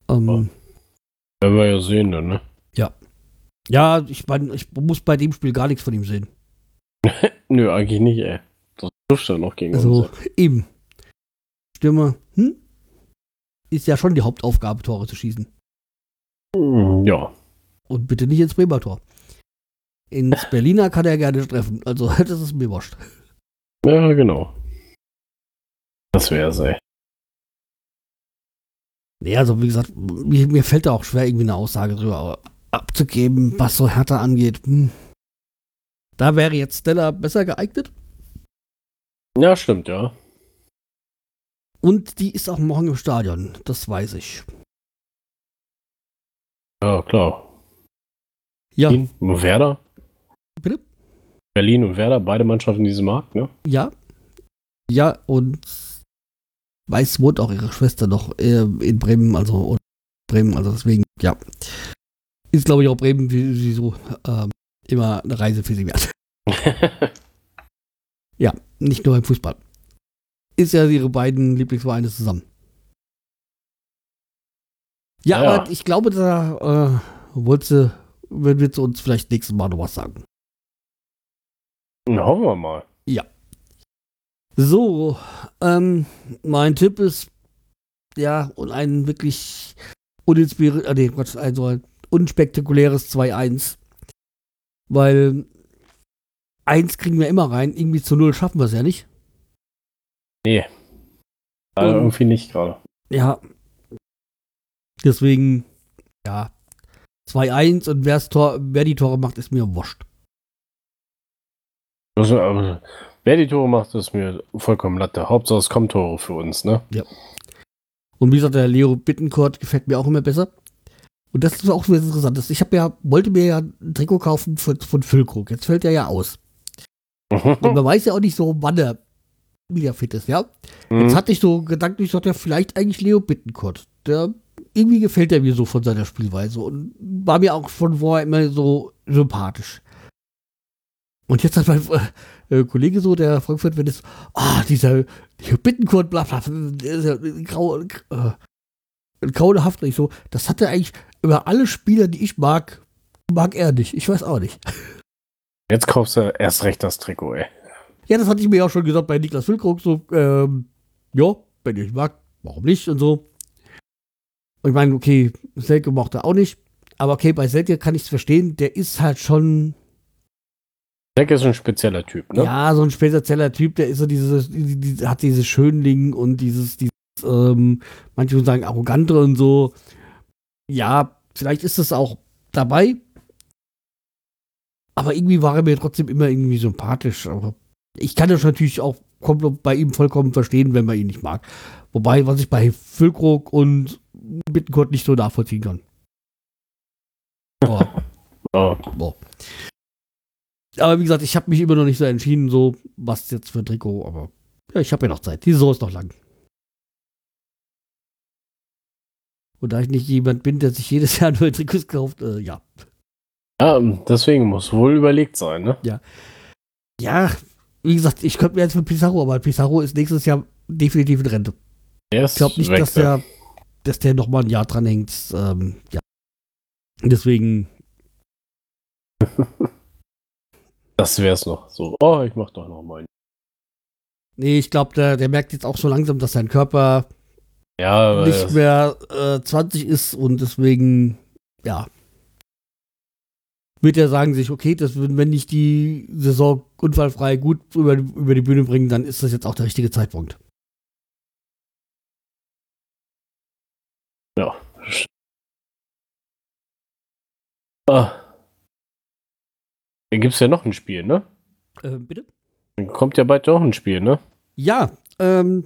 Ähm, Werden wir ja sehen dann, ne? ja, ich meine, ich muss bei dem Spiel gar nichts von ihm sehen. <laughs> Nö, eigentlich nicht, ey. Das dürfte er noch gegen Also uns. eben. Stimme, hm? Ist ja schon die Hauptaufgabe, Tore zu schießen. Ja. Und bitte nicht ins Bremer Tor. Ins <laughs> Berliner kann er gerne treffen. Also, <laughs> das ist mir wurscht. Ja, genau. Das wäre ey. Nee, also wie gesagt, mir, mir fällt da auch schwer, irgendwie eine Aussage drüber abzugeben, was so Hertha angeht. Hm. Da wäre jetzt Stella besser geeignet. Ja, stimmt, ja. Und die ist auch morgen im Stadion. Das weiß ich. Ja, klar. Ja, Berlin und Werder. Bitte? Berlin und Werder, beide Mannschaften in diesem Markt, ne? ja. Ja, und weiß wohnt auch ihre Schwester noch äh, in Bremen, also Bremen, also deswegen, ja. Ist, glaube ich, auch Bremen wie, wie so ähm, immer eine Reise für sie wert. <laughs> Ja, nicht nur im Fußball. Ist ja ihre beiden Lieblingsvereine zusammen. Ja, Ja. aber ich glaube, da äh, wollte sie, wenn wir zu uns vielleicht nächstes Mal noch was sagen. Na, Hoffen wir mal. So, ähm, mein Tipp ist, ja, und ein wirklich uninspiriert, äh, nee, Quatsch, also ein unspektakuläres 2-1. Weil 1 kriegen wir immer rein, irgendwie zu 0 schaffen wir es ja nicht. Nee. Also irgendwie nicht gerade. Ja. Deswegen, ja, 2-1 und wer's Tor, wer die Tore macht, ist mir wurscht. Das, aber, wer die Tore macht, ist mir vollkommen Latte. Hauptsache es kommen Tore für uns, ne? Und wie gesagt, der Leo Bittencourt gefällt mir auch immer besser. Und das ist auch so interessant. Ich habe ja, wollte mir ja ein Trikot kaufen von, von Füllkrug. Jetzt fällt er ja aus. Und man weiß ja auch nicht so, wann er wieder fit ist, ja. Jetzt Mhm. hatte ich so gedanklich, gesagt, ja, vielleicht eigentlich Leo Bittencourt. Der, irgendwie gefällt er mir so von seiner Spielweise und war mir auch von vorher immer so sympathisch. Und jetzt hat mein äh, Kollege so, der Frankfurt, wenn es, ah, dieser Leo Bittencourt, bla, bla, ja grau, äh, grauenhaft nicht so. Das hat er eigentlich über alle Spieler, die ich mag, mag er nicht. Ich weiß auch nicht. Jetzt kaufst du erst recht das Trikot, ey. Ja, das hatte ich mir auch schon gesagt bei Niklas Füllkrug, so, ähm, ja, wenn ich mag, warum nicht und so. Und ich meine, okay, Selke mochte auch nicht, aber okay, bei Selke kann ich es verstehen, der ist halt schon, Deck ist ein spezieller Typ, ne? ja, so ein spezieller Typ, der ist so dieses, die, die, hat dieses Schönling und dieses, dieses, ähm, manche sagen, arrogantere und so. Ja, vielleicht ist das auch dabei. Aber irgendwie war er mir trotzdem immer irgendwie sympathisch. Aber ich kann das natürlich auch bei ihm vollkommen verstehen, wenn man ihn nicht mag. Wobei, was ich bei Füllkrug und Bittenkurt nicht so nachvollziehen kann. Aber, <laughs> Ja. boah. aber wie gesagt, ich habe mich immer noch nicht so entschieden, so was jetzt für ein Trikot. Aber ja, ich habe ja noch Zeit. Die Saison ist noch lang. Und da ich nicht jemand bin, der sich jedes <laughs> Jahr neue Trikots kauft, äh, ja. Ja, deswegen muss wohl überlegt sein, ne? Ja, wie gesagt, ich könnte mir jetzt für Pizarro, aber Pizarro ist nächstes Jahr definitiv in Rente. Der Ich glaube nicht, weg, dass der, dass der noch mal ein Jahr dranhängt. Ähm, ja. Deswegen, <laughs> Das wär's noch. So, oh, ich mach doch noch mal. nee, ich glaube, der, der merkt jetzt auch so langsam, dass sein Körper Ja, nicht mehr äh, 20 ist und deswegen, ja. Wird er sagen sich, okay, das, wenn wenn ich die Saison unfallfrei gut über, über die Bühne bringe, dann ist das jetzt auch der richtige Zeitpunkt. ja. Ah, Da gibt es ja noch ein Spiel, ne? Äh, bitte? Dann kommt ja bald noch ein Spiel, ne? Ja, ähm,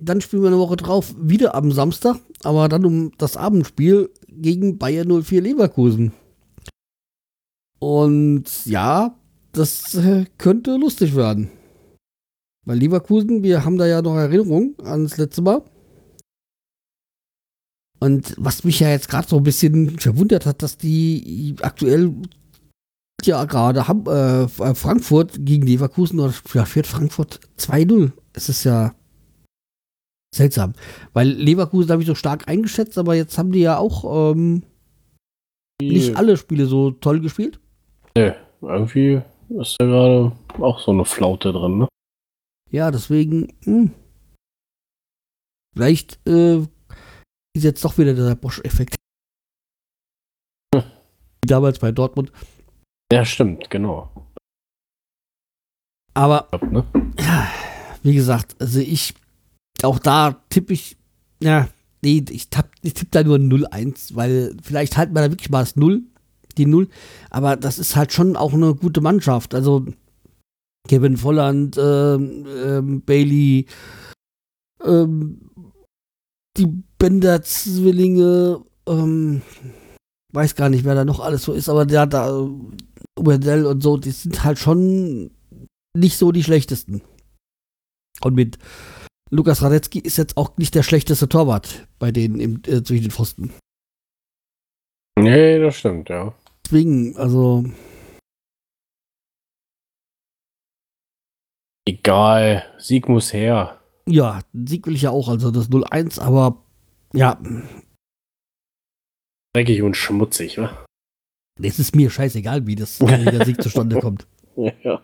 dann spielen wir eine Woche drauf wieder am Samstag, aber dann um das Abendspiel gegen Bayern 04 Leverkusen. Und ja, das äh, könnte lustig werden. Weil Leverkusen, wir haben da ja noch Erinnerungen ans letzte Mal. Und was mich ja jetzt gerade so ein bisschen verwundert hat, dass die aktuell ja gerade Ham- äh, Frankfurt gegen Leverkusen oder ja, führt Frankfurt 2-0. Es ist ja seltsam. Weil Leverkusen habe ich so stark eingeschätzt, aber jetzt haben die ja auch ähm, nicht alle Spiele so toll gespielt. Nee, irgendwie ist da gerade auch so eine Flaute drin, ne? Ja, deswegen, hm. vielleicht äh, ist jetzt doch wieder der Bosch-Effekt. Hm. Wie damals bei Dortmund. Ja, stimmt, genau. Aber glaub, ne? ja, wie gesagt, also ich, auch da tippe ich, ja, nee, ich, tapp, ich tippe da nur 0-1, weil vielleicht halten wir da wirklich mal das 0, die 0, aber das ist halt schon auch eine gute Mannschaft. Also Kevin Volland, ähm, ähm, Bailey, ähm, die Bender-Zwillinge, ähm, weiß gar nicht, wer da noch alles so ist, aber der da, Wendell und so, die sind halt schon nicht so die schlechtesten. Und mit Lukas Radetzky ist jetzt auch nicht der schlechteste Torwart bei denen im, äh, zwischen den Pfosten. Nee, das stimmt, ja. Deswegen, also, Egal, Sieg muss her. ja, Sieg will ich ja auch, also das 0-1, aber ja, Dreckig und schmutzig, wa? es ist mir scheißegal, wie das wie der Sieg zustande <laughs> kommt. Ja.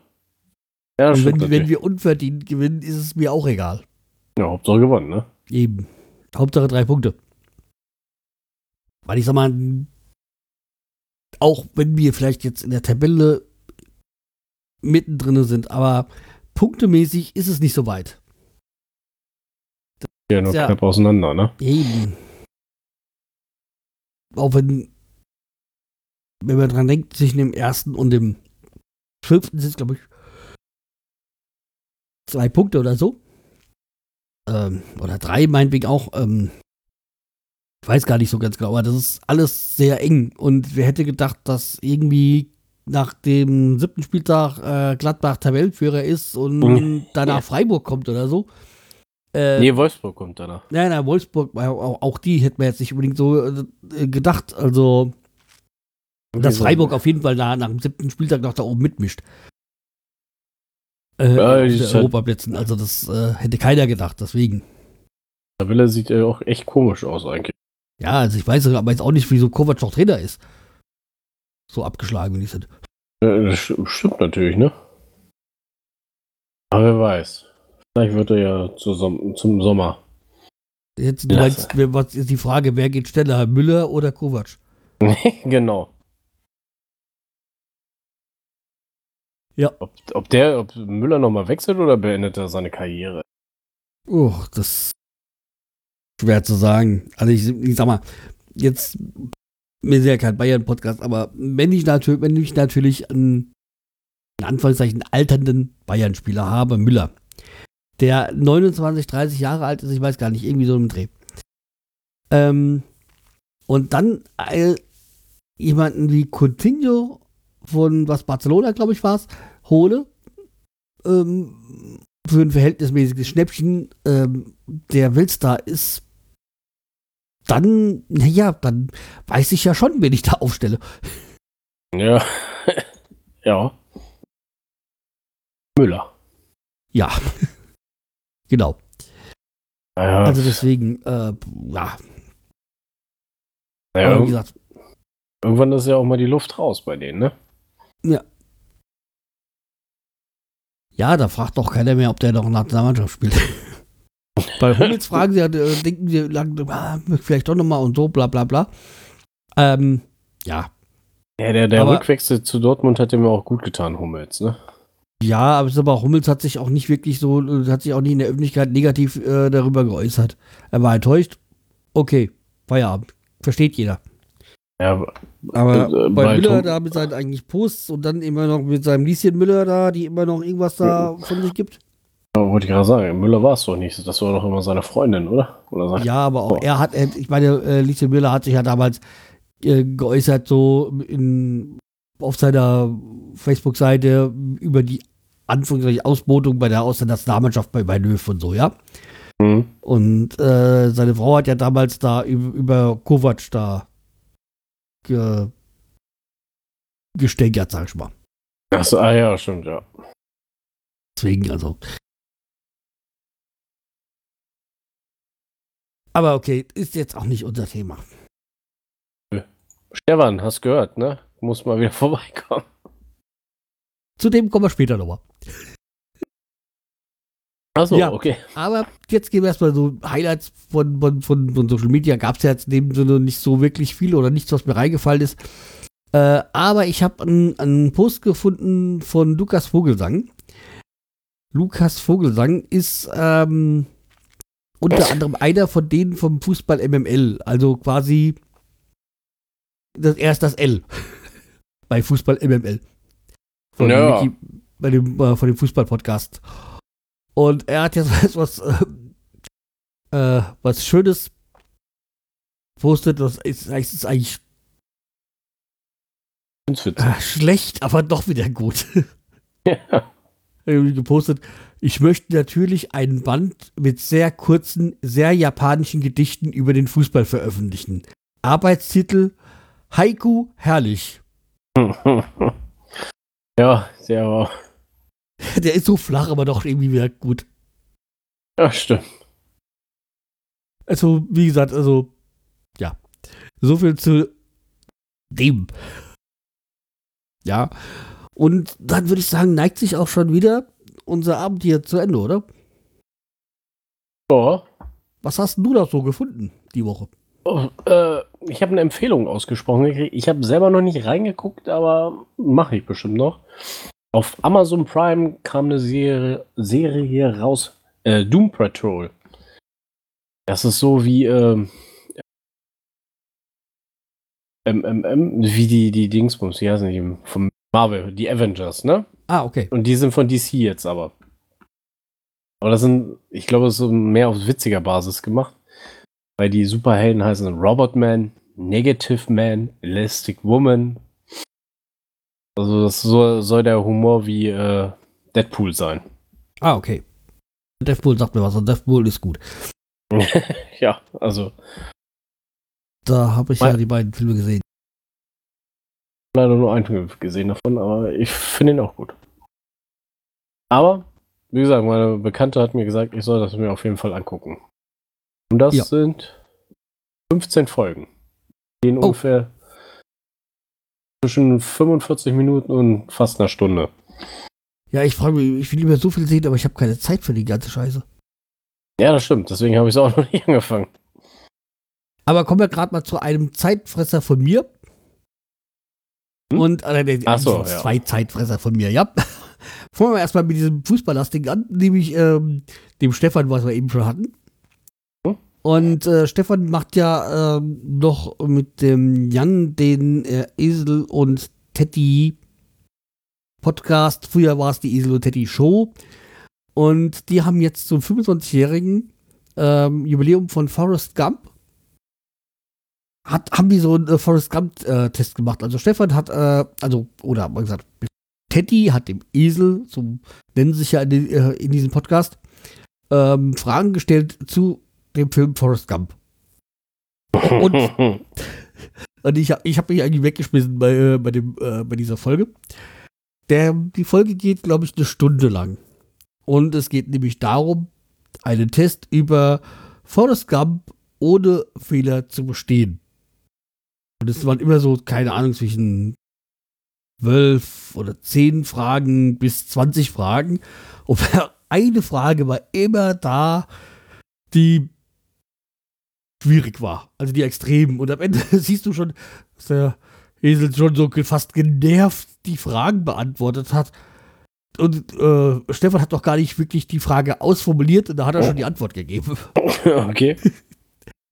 Ja, Und wenn, wenn wir unverdient gewinnen, ist es mir auch egal. Ja, Hauptsache gewonnen, ne? Eben. Hauptsache drei Punkte. Weil ich sag mal, auch wenn wir vielleicht jetzt in der Tabelle mittendrin sind, aber punktemäßig ist es nicht so weit. Ja, nur Ja. knapp auseinander, ne? Eben. Auch wenn, wenn man dran denkt, zwischen dem ersten und dem fünften sind es, glaube ich, zwei Punkte oder so. Ähm, oder drei, meinetwegen auch. Ähm, ich weiß gar nicht so ganz genau, aber das ist alles sehr eng. Und wer hätte gedacht, dass irgendwie nach dem siebten Spieltag äh, Gladbach Tabellenführer ist und Mhm. danach Ja. Freiburg kommt oder so. Äh, Nee, Wolfsburg kommt danach. Nein, nein, Wolfsburg, auch, auch die hätten wir jetzt nicht unbedingt so äh, gedacht. Also, dass? Freiburg auf jeden Fall nach, nach dem siebten Spieltag noch da oben mitmischt. Äh, Ja, auf halt- Europaplätzen. Also, das äh, hätte keiner gedacht, deswegen. Tabelle sieht ja auch echt komisch aus eigentlich. Ja, also ich weiß aber jetzt auch nicht, wieso Kovac noch Trainer ist. So abgeschlagen, wie die sind. Äh, Das st- stimmt natürlich, ne? Aber wer weiß. Vielleicht wird er ja zu Som zum Sommer. Jetzt, du meinst, was ist die Frage, wer geht schneller, Müller oder Kovac? <laughs> genau. Ja. Ob, ob der, ob Müller nochmal wechselt oder beendet er seine Karriere? Oh, das schwer zu sagen. Also ich, ich sag mal, jetzt, wir sind ja kein Bayern-Podcast, aber wenn ich natürlich, wenn ich natürlich einen, in Anführungszeichen, alternden Bayern-Spieler habe, Müller, der 29, 30 Jahre alt ist, ich weiß gar nicht, irgendwie so im Dreh. Ähm, und dann äh, jemanden wie Coutinho von was Barcelona, glaube ich, war es, hole, ähm, für ein verhältnismäßiges Schnäppchen ähm, der Weltstar ist, dann, naja, dann weiß ich ja schon, wen ich da aufstelle. Ja. <laughs> ja. Müller. Ja. <laughs> genau. Naja, Also deswegen, äh, ja, aber wie gesagt, irgendwann ist ja auch mal die Luft raus bei denen, ne? ja, da fragt doch keiner mehr, ob der noch nach der Mannschaft spielt. <laughs> Bei Hummels fragen sie, ja, äh, denken sie ah, vielleicht doch nochmal und so, bla bla bla. Ähm, ja, Ja, der, der Aber- Rückwechsel zu Dortmund hat ihm auch gut getan, Hummels, ne? Ja, aber aber Hummels hat sich auch nicht wirklich so, äh, hat sich auch nicht in der Öffentlichkeit negativ äh, darüber geäußert. Er war enttäuscht. Okay, Feierabend. Versteht jeder. Ja, Aber Äh, bei, bei Müller Tom- da mit seinen eigentlich Posts und dann immer noch mit seinem Lieschen Müller da, die immer noch irgendwas da von sich gibt. Wollte ich gerade sagen, Müller war es doch nicht. Das war doch immer seine Freundin, oder? Oder Ja, aber auch Oh. er hat, ich meine, äh, Lieschen Müller hat sich ja damals äh, geäußert, so in, auf seiner Facebook-Seite über die Anführungszeichen Ausbotung bei der Auslandsnationalmannschaft bei, bei Löw und so, ja. Hm. Und äh, seine Frau hat ja damals da über, Kovac da ge, gestänkert, sag ich mal. Achso, ah ja, stimmt, ja. Deswegen, also. Aber okay, ist jetzt auch nicht unser Thema. Stefan, hast gehört, ne? Muss mal wieder <laughs> vorbeikommen. Zu dem kommen wir später nochmal. Achso, Ja. okay. Aber jetzt gehen wir erstmal so Highlights von, von, von, von Social Media. Gab es ja jetzt in dem Sinne nicht so wirklich viel oder nichts, was mir reingefallen ist. Äh, aber ich habe einen, einen Post gefunden von Lukas Vogelsang. Lukas Vogelsang ist ähm, unter anderem einer von denen vom Fußball MML. Also quasi das, er ist das L <laughs> bei Fußball MML. Von Ja. Wiki, bei dem, äh, von dem Fußball-Podcast. Und er hat jetzt <laughs> was, äh, äh, was Schönes postet. Das ist, das ist eigentlich äh, schlecht, aber doch wieder gut. <laughs> Ja. Irgendwie gepostet. Ich möchte natürlich einen Band mit sehr kurzen, sehr japanischen Gedichten über den Fußball veröffentlichen. Arbeitstitel Haiku herrlich. <laughs> ja, der war. <laughs> Der ist so flach, aber doch irgendwie wieder gut. Ja, stimmt. Also, wie gesagt, also, ja. So viel zu dem. Ja. Und dann würde ich sagen, neigt sich auch schon wieder unser Abend hier zu Ende, oder? Ja. Was hast du da so gefunden die Woche? Oh, äh, ich habe eine Empfehlung ausgesprochen gekriegt. Ich habe selber noch nicht reingeguckt, aber mache ich bestimmt noch. Auf Amazon Prime kam eine Serie, Serie raus. Äh, Doom Patrol. Das ist so wie ähm, MMM, wie die, die Dingsbums, die heißen die vom Marvel, die Avengers, ne? Ah, okay. Und die sind von DC jetzt aber. Aber das sind, ich glaube, so mehr auf witziger Basis gemacht. Weil die Superhelden heißen Robot Man, Negative Man, Elastic Woman. Also das soll, soll der Humor wie äh, Deadpool sein. Ah, okay. Deathpool sagt mir was und Deathpool ist gut. <laughs> ja, also Da habe ich ja Mein- die beiden Filme gesehen. Leider nur einen gesehen davon, aber ich finde ihn auch gut. Aber, wie gesagt, meine Bekannte hat mir gesagt, ich soll das mir auf jeden Fall angucken. Und das Ja. sind 15 Folgen. Die gehen Oh. ungefähr zwischen 45 Minuten und fast einer Stunde. Ja, ich frage mich, ich will lieber so viel sehen, aber ich habe keine Zeit für die ganze Scheiße. Ja, das stimmt. Deswegen habe ich es auch noch nicht <laughs> angefangen. Aber kommen wir gerade mal zu einem Zeitfresser von mir. Hm? Und äh, Ach so, sind ja. zwei Zeitfresser von mir, ja. <laughs> Fangen wir erstmal mit diesem Fußballlastigen an, nämlich ähm, dem Stefan, was wir eben schon hatten. Hm? Und äh, Stefan macht ja ähm, noch mit dem Jan den äh, Esel und Teddy Podcast. Früher war es die Esel und Teddy Show. Und die haben jetzt zum 25-jährigen ähm, Jubiläum von Forrest Gump hat, haben die so einen äh, Forrest Gump-Test gemacht. Also Stefan hat, äh, also, oder mal gesagt, Teddy hat dem Esel, so nennen sie sich ja in, den- äh, in diesem Podcast, ähm, Fragen gestellt zu dem Film Forrest Gump. Und- <laughs> Und ich, ich habe mich eigentlich weggeschmissen bei, äh, bei, dem, äh, bei dieser Folge. Der, die Folge geht, glaube ich, eine Stunde lang. Und es geht nämlich darum, einen Test über Forrest Gump ohne Fehler zu bestehen. Und es waren immer so, keine Ahnung, zwischen 12 oder 10 Fragen bis 20 Fragen. Und <laughs> eine Frage war immer da, die schwierig war. Also die extrem. Und am Ende <laughs> siehst du schon, dass der Esel schon so fast genervt die Fragen beantwortet hat. Und äh, Stefan hat doch gar nicht wirklich die Frage ausformuliert und da hat er schon die Antwort gegeben. <laughs> okay.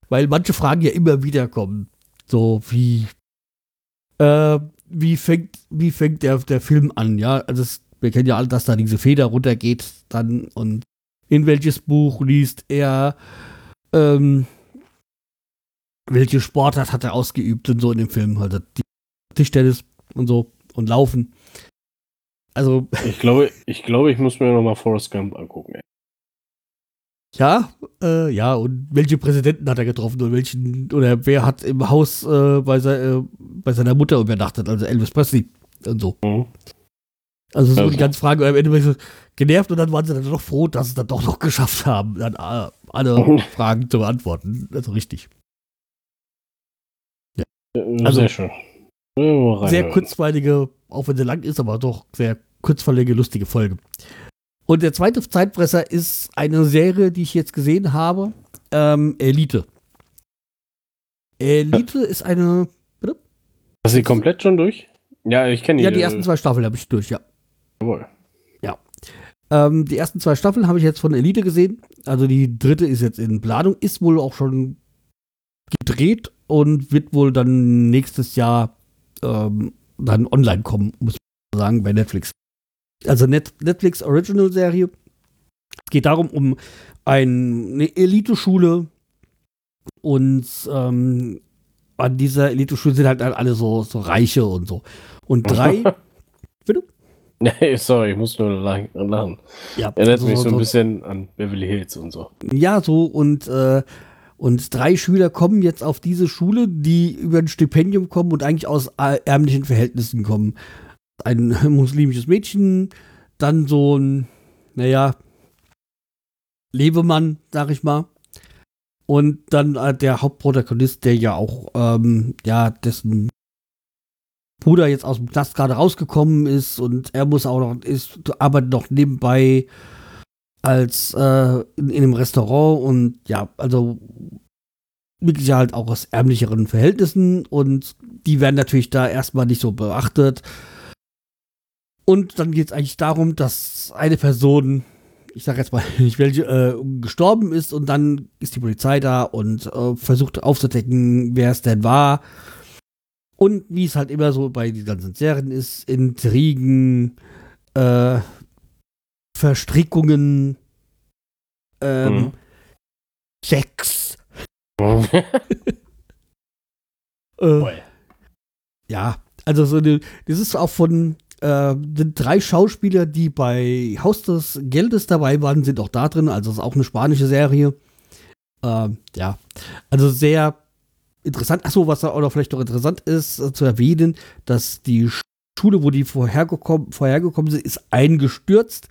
Weil manche Fragen ja immer wieder kommen. So wie, Äh, wie fängt, wie fängt der, der Film an? Ja, also es, wir kennen ja alle, dass da diese Feder runtergeht dann und in welches Buch liest er, ähm, welche Sportart hat er ausgeübt und so in dem Film. Also Tischtennis und so und Laufen. Also, Ich glaube, ich glaube, ich muss mir nochmal Forrest Gump angucken. ey. Ja, äh, ja, und welche Präsidenten hat er getroffen und welchen, oder wer hat im Haus äh, bei, sei, äh, bei seiner Mutter übernachtet, also Elvis Presley und so. Mhm. Also so Also. die ganze Frage, am Ende war ich so genervt und dann waren sie dann doch froh, dass sie es dann doch noch <laughs> geschafft haben, dann äh, alle Fragen zu beantworten. Also richtig. Äh, Also- sehr schön. Ja, Sehr kurzweilige, auch wenn sie lang ist, aber doch sehr kurzweilige, lustige Folge. Und der zweite Zeitfresser ist eine Serie, die ich jetzt gesehen habe, ähm, Elite. Elite ist eine, Hast du die komplett schon durch? Ja, ich kenne die. ja, die ersten zwei Staffeln habe ich durch, ja. Jawohl. Ähm, die ersten zwei Staffeln habe ich jetzt von Elite gesehen. Also die dritte ist jetzt in Planung, ist wohl auch schon gedreht und wird wohl dann nächstes Jahr ähm, dann online kommen, muss man sagen, bei Netflix. Also Net Netflix Original Serie. Es geht darum, um ein, eine Elite-Schule und ähm, an dieser Elite-Schule sind halt alle so, so Reiche und so. Und drei, <laughs> Nee, sorry, ich muss nur lachen. ja, Erinnert so- mich so ein so- bisschen an Beverly Hills und so. Ja, so und, äh, und drei Schüler kommen jetzt auf diese Schule, die über ein Stipendium kommen und eigentlich aus ärmlichen Verhältnissen kommen. Ein <laughs> muslimisches Mädchen, dann so ein, naja, Lebemann, sag ich mal. Und dann äh, der Hauptprotagonist, der ja auch, ähm, ja, dessen Bruder jetzt aus dem Knast gerade rausgekommen ist und er muss auch noch, ist, arbeitet noch nebenbei als äh, in, in einem Restaurant und ja, also wirklich halt auch aus ärmlicheren Verhältnissen und die werden natürlich da erstmal nicht so beachtet. Und dann geht es eigentlich darum, dass eine Person, ich sag jetzt mal <laughs> nicht welche, äh, gestorben ist und dann ist die Polizei da und äh, versucht aufzudecken, wer es denn war. Und wie es halt immer so bei den ganzen Serien ist, Intrigen, äh, Verstrickungen, ähm, Mhm. Sex. <laughs> Äh, ja, also so eine, das ist auch von äh, drei Schauspieler, die bei Haus des Geldes dabei waren, sind auch da drin. Also ist auch eine spanische Serie. Ähm, ja, also sehr interessant. Achso, was auch noch vielleicht noch interessant ist äh, zu erwähnen, dass die Schule, wo die vorhergekommen, vorhergekommen sind, ist eingestürzt,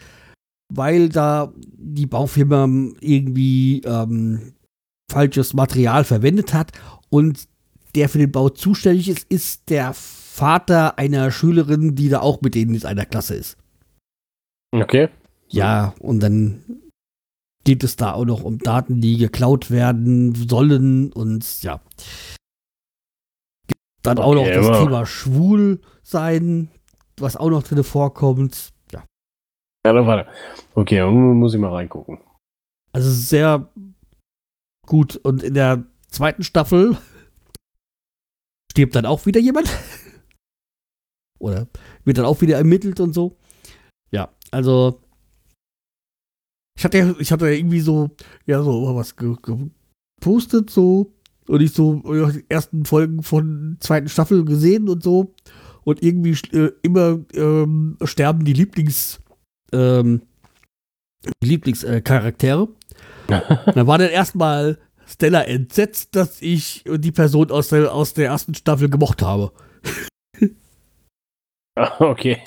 weil da die Baufirma irgendwie ähm, falsches Material verwendet hat und der für den Bau zuständig ist, ist der Vater einer Schülerin, die da auch mit denen in einer Klasse ist. Okay. Ja, und dann geht es da auch noch um Daten, die geklaut werden sollen und ja. Dann auch noch Okay, das aber- Thema schwul sein, was auch noch drin vorkommt. Ja, Ja, dann warte. Okay, dann muss ich mal reingucken. also sehr gut. Und in der zweiten Staffel <laughs> stirbt dann auch wieder jemand. Oder wird dann auch wieder ermittelt und so. Ja, also ich hatte ja, ich hatte ja irgendwie so, ja, so was ge- ge- gepostet so und ich so ja, die ersten Folgen von zweiten Staffel gesehen und so und irgendwie äh, immer ähm, sterben die Lieblings ähm, die Lieblingscharaktere. <laughs> Da war dann erstmal Stella entsetzt, dass ich die Person aus der, aus der ersten Staffel gemocht habe. <laughs> okay.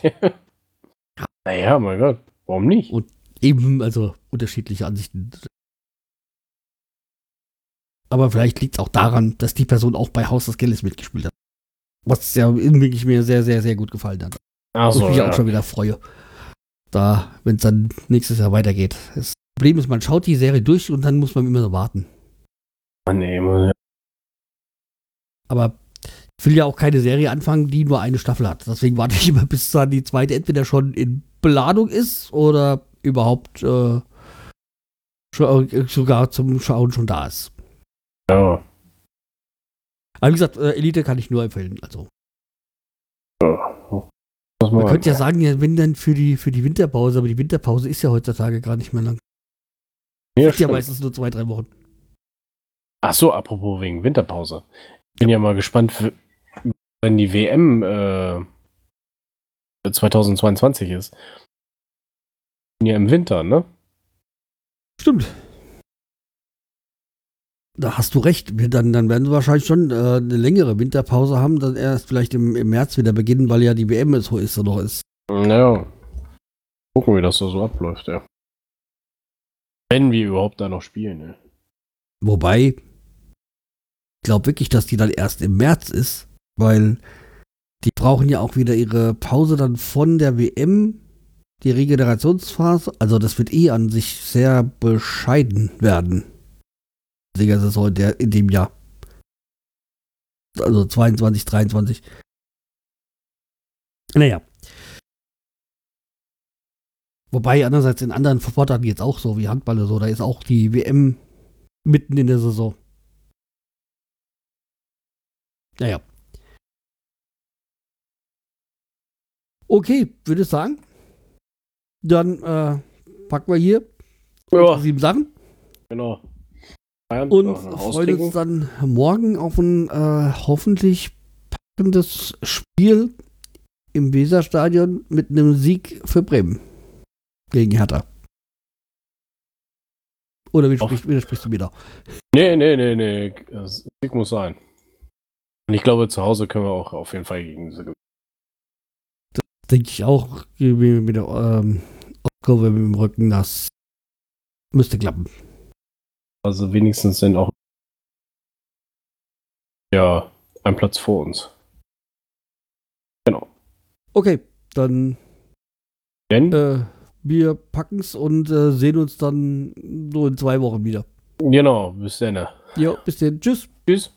naja, mein Gott. Warum nicht? Eben, also unterschiedliche Ansichten. Aber vielleicht liegt es auch daran, dass die Person auch bei Haus des Geldes mitgespielt hat. Was ja wirklich mir sehr, sehr, sehr gut gefallen hat. Achso, ich mich ja. auch schon wieder freue. Da, wenn es dann nächstes Jahr weitergeht. Das Problem ist, man schaut die Serie durch und dann muss man immer so warten. Mann, ey, Mann. Aber ich will ja auch keine Serie anfangen, die nur eine Staffel hat. Deswegen warte ich immer, bis dann die zweite entweder schon in Planung ist oder überhaupt äh, äh, sogar zum Schauen schon da ist. Ja. Aber wie gesagt, äh, Elite kann ich nur empfehlen. Also Ja. Man könnte ja sagen, ja, wenn dann für die, für die Winterpause, aber die Winterpause ist ja heutzutage gar nicht mehr lang. Ja, ist ja meistens nur zwei, drei Wochen. Ach so, apropos wegen Winterpause. Bin ja mal gespannt, wenn die WM äh, 2022 ist. Ja, im Winter, ne? Stimmt. Da hast du recht. Wir Dann, dann werden wir wahrscheinlich schon äh, eine längere Winterpause haben, dann erst vielleicht im, im März wieder beginnen, weil ja die WM so ist oder noch ist. Naja. Gucken, wie das da so abläuft, ja. Wenn wir überhaupt da noch spielen, ne? Wobei, ich glaube wirklich, dass die dann erst im März ist, weil die brauchen ja auch wieder ihre Pause dann von der WM, die Regenerationsphase. Also das wird eh an sich sehr bescheiden werden. Siegersaison in, der, in dem Jahr. Also 22, 23. Naja. Wobei andererseits in anderen Sportarten jetzt auch so wie Handball oder so, da ist auch die WM mitten in der Saison. Naja. Okay, würde ich sagen. Dann äh, packen wir hier Ja, sieben Sachen genau. Feiern, und freuen uns dann morgen auf ein äh, hoffentlich packendes Spiel im Weserstadion mit einem Sieg für Bremen gegen Hertha. Oder widersprichst, widersprichst du mir da? Nee, nee, nee, nee. Sieg muss sein. Und ich glaube, zu Hause können wir auch auf jeden Fall gegen sie gewinnen. Denke ich auch mit der ähm, Kurve dem Rücken, das müsste klappen. Also wenigstens sind auch ja ein Platz vor uns. Genau. Okay, dann Denn, äh, wir packen's und äh, sehen uns dann so in zwei Wochen wieder. genau, bis dann. Jo, bis dann. Tschüss. Tschüss.